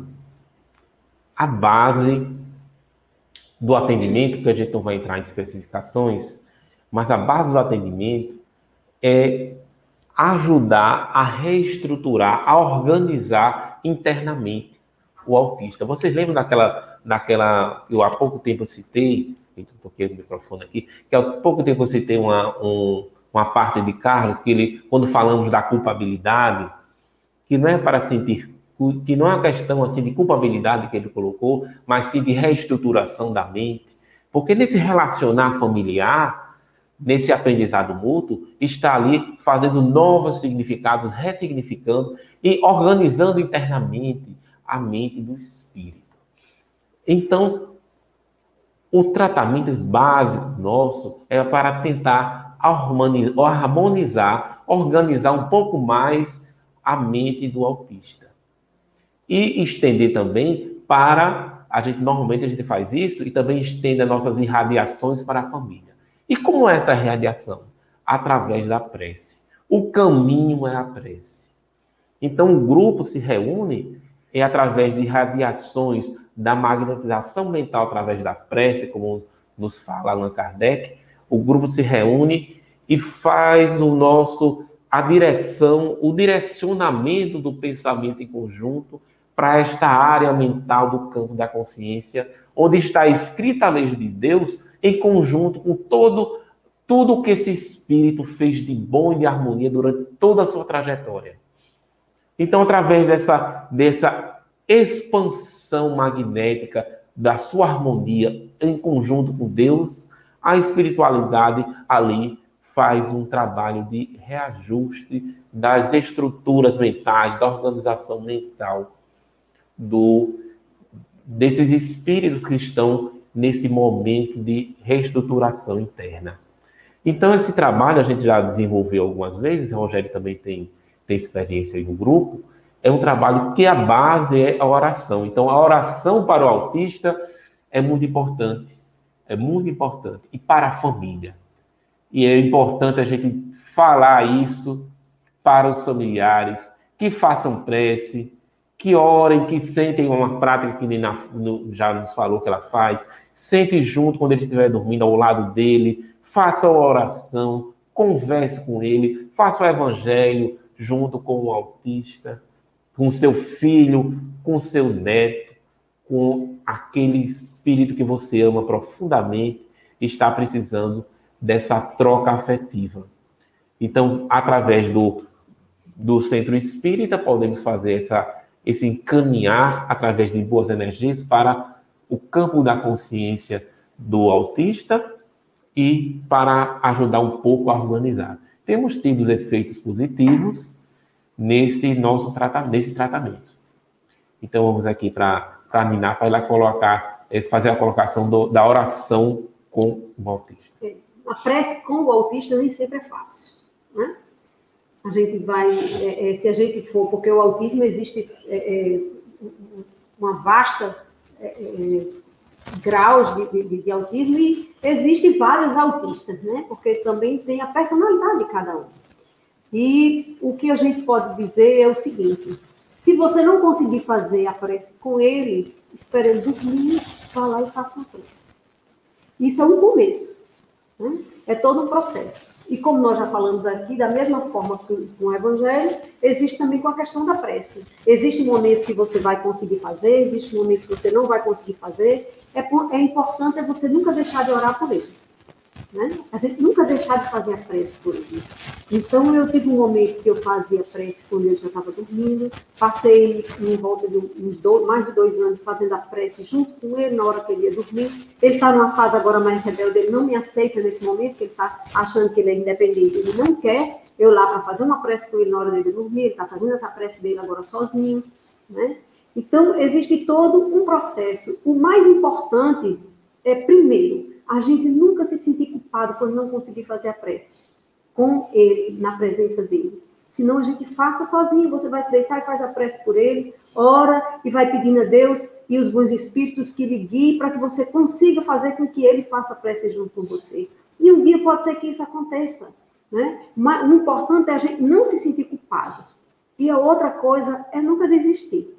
A: a base do atendimento, que a gente não vai entrar em especificações, mas a base do atendimento é ajudar a reestruturar, a organizar internamente o autista. Vocês lembram daquela, daquela eu há pouco tempo citei, um pouquinho do microfone aqui, que há pouco tempo eu citei uma, um, uma parte de Carlos, que ele, quando falamos da culpabilidade, que não é para sentir, que não é uma questão assim de culpabilidade que ele colocou, mas sim de reestruturação da mente. Porque nesse relacionar familiar, nesse aprendizado mútuo, está ali fazendo novos significados, ressignificando e organizando internamente a mente do espírito. Então, o tratamento básico nosso é para tentar harmonizar, organizar um pouco mais a mente do autista. E estender também para a gente normalmente a gente faz isso e também estende as nossas irradiações para a família. E como é essa irradiação? Através da prece. O caminho é a prece. Então o grupo se reúne é através de irradiações da magnetização mental através da prece, como nos fala Allan Kardec, o grupo se reúne e faz o nosso a direção, o direcionamento do pensamento em conjunto para esta área mental do campo da consciência, onde está escrita a lei de Deus em conjunto com todo tudo que esse espírito fez de bom e de harmonia durante toda a sua trajetória. Então, através dessa dessa expansão magnética da sua harmonia em conjunto com Deus, a espiritualidade ali faz um trabalho de reajuste das estruturas mentais, da organização mental do desses espíritos que estão nesse momento de reestruturação interna. Então, esse trabalho a gente já desenvolveu algumas vezes, o Rogério também tem, tem experiência aí no grupo, é um trabalho que a base é a oração. Então, a oração para o autista é muito importante. É muito importante. E para a família. E é importante a gente falar isso para os familiares, que façam prece, que orem, que sentem uma prática que Nina já nos falou que ela faz. Sente junto quando ele estiver dormindo ao lado dele, faça a oração, converse com ele, faça o evangelho junto com o autista com seu filho, com seu neto, com aquele espírito que você ama profundamente, está precisando dessa troca afetiva. Então, através do, do centro espírita, podemos fazer essa, esse encaminhar através de boas energias para o campo da consciência do autista e para ajudar um pouco a organizar. Temos tido efeitos positivos nesse nosso tratamento, nesse tratamento. Então vamos aqui para a Nina para ela colocar, é, fazer a colocação do, da oração com o autista.
C: A prece com o autista nem sempre é fácil, né? A gente vai, é, é, se a gente for, porque o autismo existe é uma vasta graus de, de, de, autismo e existem vários autistas, né? Porque também tem a personalidade de cada um. E o que a gente pode dizer é o seguinte: se você não conseguir fazer a prece com ele, espere ele dormir, vá lá e faça a prece. Isso é um começo. Né? É todo um processo. E como nós já falamos aqui, da mesma forma que com o Evangelho, existe também com a questão da prece. Existem momentos que você vai conseguir fazer, existem momentos que você não vai conseguir fazer. É, é importante é você nunca deixar de orar por ele. Né? A gente nunca deixar de fazer a prece ele. Então, eu tive um momento que eu fazia prece quando ele já estava dormindo, passei em volta de uns dois, mais de dois anos fazendo a prece junto com ele na hora que ele ia dormir. Ele está numa fase agora mais rebelde, ele não me aceita nesse momento, que ele está achando que ele é independente, ele não quer eu lá para fazer uma prece com ele na hora dele dormir, ele está fazendo essa prece dele agora sozinho, né? Então, existe todo um processo. O mais importante é, primeiro, a gente nunca se sentir culpado por não conseguir fazer a prece com ele, na presença dele. Senão a gente faça sozinho, você vai se deitar e faz a prece por ele, ora e vai pedindo a Deus e os bons espíritos que lhe guiem para que você consiga fazer com que ele faça a prece junto com você. E um dia pode ser que isso aconteça. Né? Mas o importante é a gente não se sentir culpado. E a outra coisa é nunca desistir.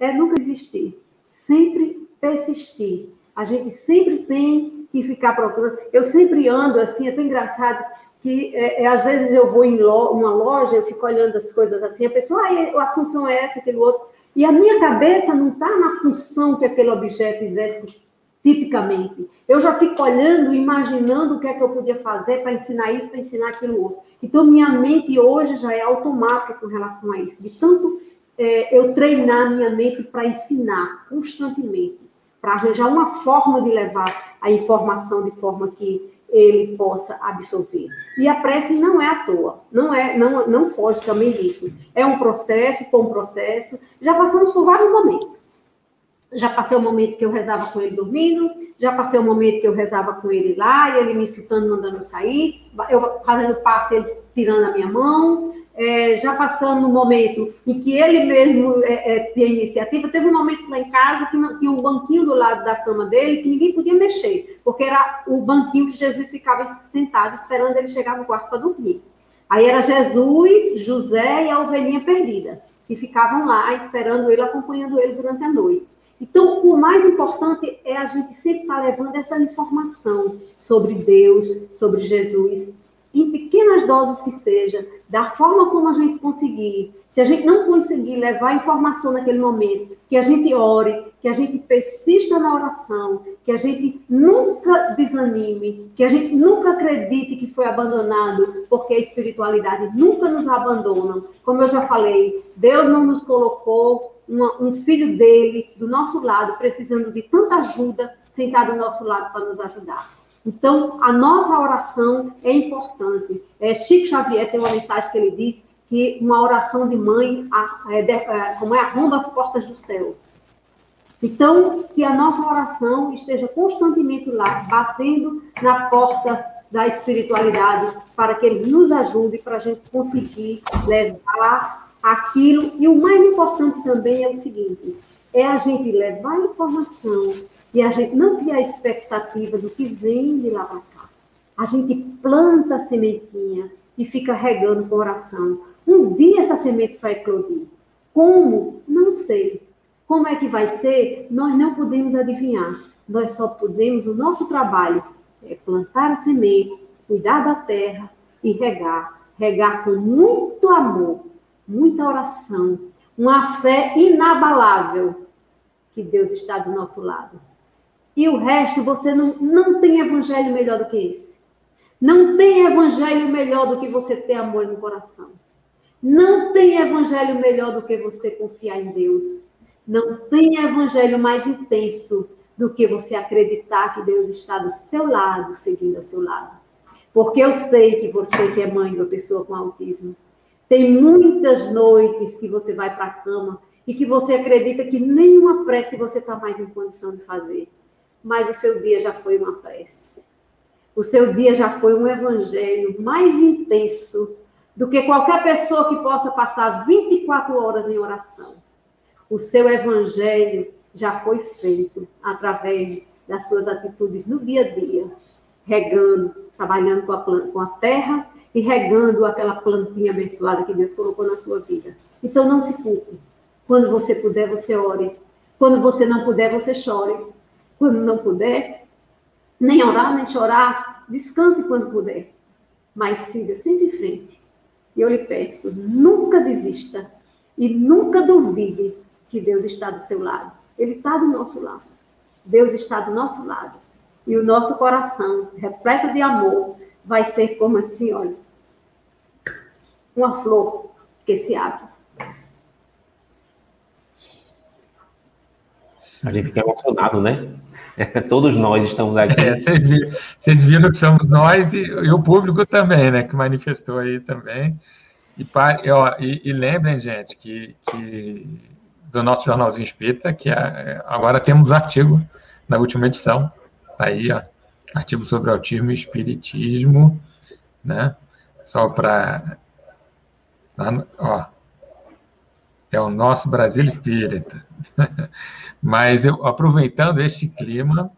C: É nunca desistir. Sempre persistir. A gente sempre tem que ficar procurando. Eu sempre ando assim, é tão engraçado que é, é, às vezes eu vou em lo, uma loja, eu fico olhando as coisas assim, a pessoa, ah, a função é essa, aquele outro. E a minha cabeça não está na função que aquele objeto exerce tipicamente. Eu já fico olhando, imaginando o que é que eu podia fazer para ensinar isso, para ensinar aquilo outro. Então, minha mente hoje já é automática com relação a isso, de tanto é, eu treinar minha mente para ensinar constantemente, para arranjar uma forma de levar a informação de forma que ele possa absorver. E a prece não é à toa, não é, não, não foge também disso. É um processo, foi um processo. Já passamos por vários momentos. Já passei o momento que eu rezava com ele dormindo, já passei o momento que eu rezava com ele lá, e ele me insultando, mandando eu sair, eu fazendo passe, ele tirando a minha mão, é, já passando no momento em que ele mesmo é, é, tinha iniciativa, teve um momento lá em casa que tinha um banquinho do lado da cama dele que ninguém podia mexer, porque era o banquinho que Jesus ficava sentado esperando ele chegar no quarto para dormir. Aí era Jesus, José e a ovelhinha perdida, que ficavam lá esperando ele, acompanhando ele durante a noite. Então, o mais importante é a gente sempre estar levando essa informação sobre Deus, sobre Jesus, em pequenas doses que seja, da forma como a gente conseguir. Se a gente não conseguir levar informação naquele momento, que a gente ore, que a gente persista na oração, que a gente nunca desanime, que a gente nunca acredite que foi abandonado, porque a espiritualidade nunca nos abandona. Como eu já falei, Deus não nos colocou uma, um filho dele do nosso lado, precisando de tanta ajuda, sentado do nosso lado para nos ajudar. Então, a nossa oração é importante. É, Chico Xavier tem uma mensagem que ele diz que uma oração de mãe é, é, como é, arromba as portas do céu. Então, que a nossa oração esteja constantemente lá, batendo na porta da espiritualidade, para que ele nos ajude, para a gente conseguir levar aquilo. E o mais importante também é o seguinte: é a gente levar a informação e a gente não cria a expectativa do que vem de lá para cá. A gente planta a sementinha e fica regando o coração. Um dia essa semente vai eclodir. Como? Não sei. Como é que vai ser? Nós não podemos adivinhar. Nós só podemos, o nosso trabalho é plantar a semente, cuidar da terra e regar. Regar com muito amor, muita oração, uma fé inabalável que Deus está do nosso lado. E o resto, você não, não tem evangelho melhor do que esse. Não tem evangelho melhor do que você ter amor no coração. Não tem evangelho melhor do que você confiar em Deus. Não tem evangelho mais intenso do que você acreditar que Deus está do seu lado, seguindo ao seu lado. Porque eu sei que você, que é mãe de uma pessoa com autismo, tem muitas noites que você vai para a cama e que você acredita que nenhuma prece você está mais em condição de fazer mas o seu dia já foi uma prece. O seu dia já foi um evangelho mais intenso do que qualquer pessoa que possa passar 24 horas em oração. O seu evangelho já foi feito através das suas atitudes no dia a dia, regando, trabalhando com a, com a terra e regando aquela plantinha abençoada que Deus colocou na sua vida. Então não se culpe. Quando você puder, você ore. Quando você não puder, você chore. Quando não puder, nem orar, nem chorar, descanse quando puder. Mas siga sempre em frente. E eu lhe peço, nunca desista e nunca duvide que Deus está do seu lado. Ele está do nosso lado. Deus está do nosso lado. E o nosso coração, repleto de amor, vai ser como assim, olha, uma flor que se abre.
A: A gente fica emocionado, né? Todos nós estamos aqui.
B: É, vocês, viram, viram, que somos nós e, e, o público também, né? Que manifestou aí também. E, ó, e, e lembrem, gente, que, que, do nosso jornalzinho espírita, que é, agora temos artigo na última edição. Tá aí, ó. Artigo sobre autismo e espiritismo, né? Só para ó, é o nosso Brasil espírita. Mas eu, aproveitando este clima,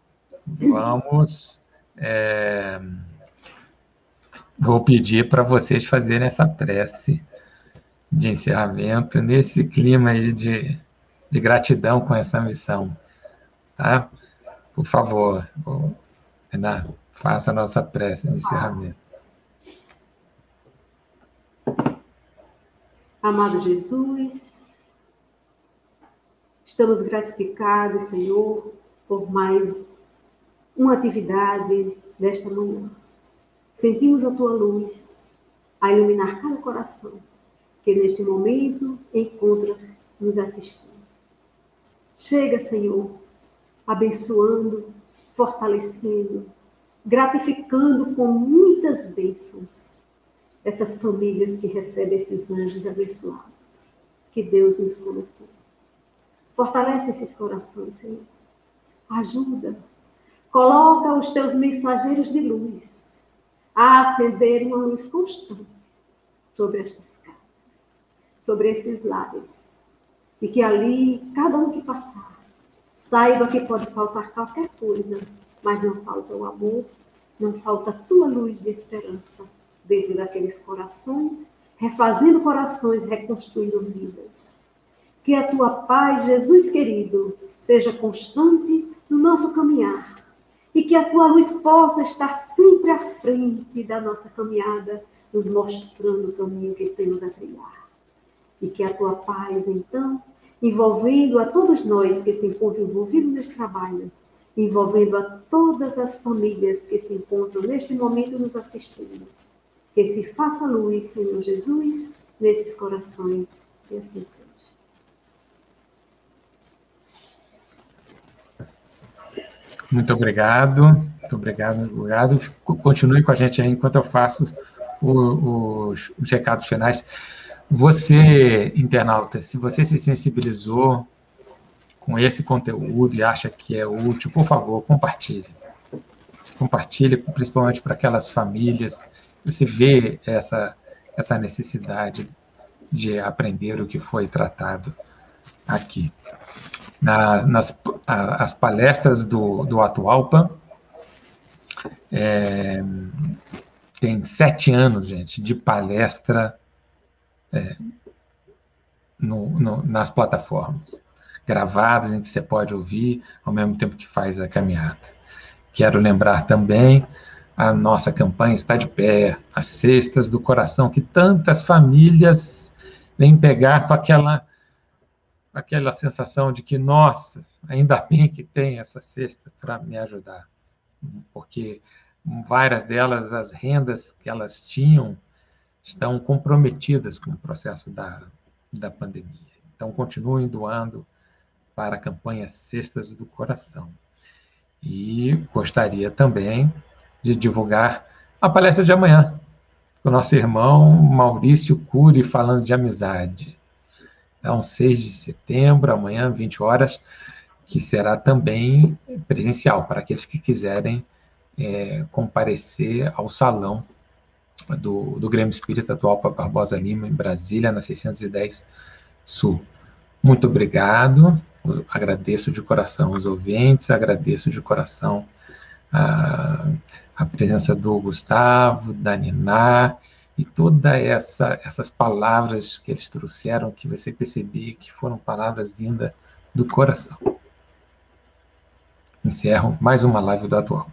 B: vamos. É, vou pedir para vocês fazerem essa prece de encerramento nesse clima aí de, de gratidão com essa missão. Tá? Por favor, Renato, faça a nossa prece de encerramento.
C: Amado Jesus, estamos gratificados, Senhor, por mais uma atividade desta manhã. Sentimos a tua luz a iluminar cada coração que neste momento encontra-se nos assistindo. Chega, Senhor, abençoando, fortalecendo, gratificando com muitas bênçãos essas famílias que recebem esses anjos abençoados que Deus nos colocou. Fortalece esses corações, Senhor. Ajuda. Coloca os teus mensageiros de luz a acender uma luz constante sobre estas casas, sobre esses lares. E que ali, cada um que passar, saiba que pode faltar qualquer coisa, mas não falta o amor, não falta a tua luz de esperança dentro daqueles corações, refazendo corações, reconstruindo vidas. Que a tua paz, Jesus querido, seja constante no nosso caminhar e que a tua luz possa estar sempre à frente da nossa caminhada, nos mostrando o caminho que temos a trilhar. E que a tua paz, então, envolvendo a todos nós que se encontram envolvidos neste trabalho, envolvendo a todas as famílias que se encontram neste momento nos assistindo, que se faça luz, Senhor Jesus, nesses corações, e assim seja.
B: Muito obrigado, muito obrigado, obrigado. Continue com a gente aí enquanto eu faço os, os recados finais. Você, internauta, se você se sensibilizou com esse conteúdo e acha que é útil, por favor, compartilhe. Compartilhe, principalmente para aquelas famílias você vê essa, essa necessidade de aprender o que foi tratado aqui. Na, nas as palestras do, do Atualpa, é, tem sete anos, gente, de palestra é, no, no, nas plataformas, gravadas em que você pode ouvir ao mesmo tempo que faz a caminhada. Quero lembrar também a nossa campanha está de pé, as cestas do coração, que tantas famílias vêm pegar com aquela, aquela sensação de que, nossa, ainda bem que tem essa cesta para me ajudar. Porque várias delas, as rendas que elas tinham, estão comprometidas com o processo da, da pandemia. Então, continuem doando para a campanha Cestas do Coração. E gostaria também de divulgar a palestra de amanhã, com o nosso irmão Maurício Cury falando de amizade. Então, 6 de setembro, amanhã, 20 horas, que será também presencial, para aqueles que quiserem é, comparecer ao salão do, do Grêmio Espírita atual para Barbosa Lima, em Brasília, na 610 Sul. Muito obrigado, agradeço de coração os ouvintes, agradeço de coração a, a presença do Gustavo, da Niná, e todas essa, essas palavras que eles trouxeram, que você percebia que foram palavras vindas do coração. Encerro mais uma live do Atual.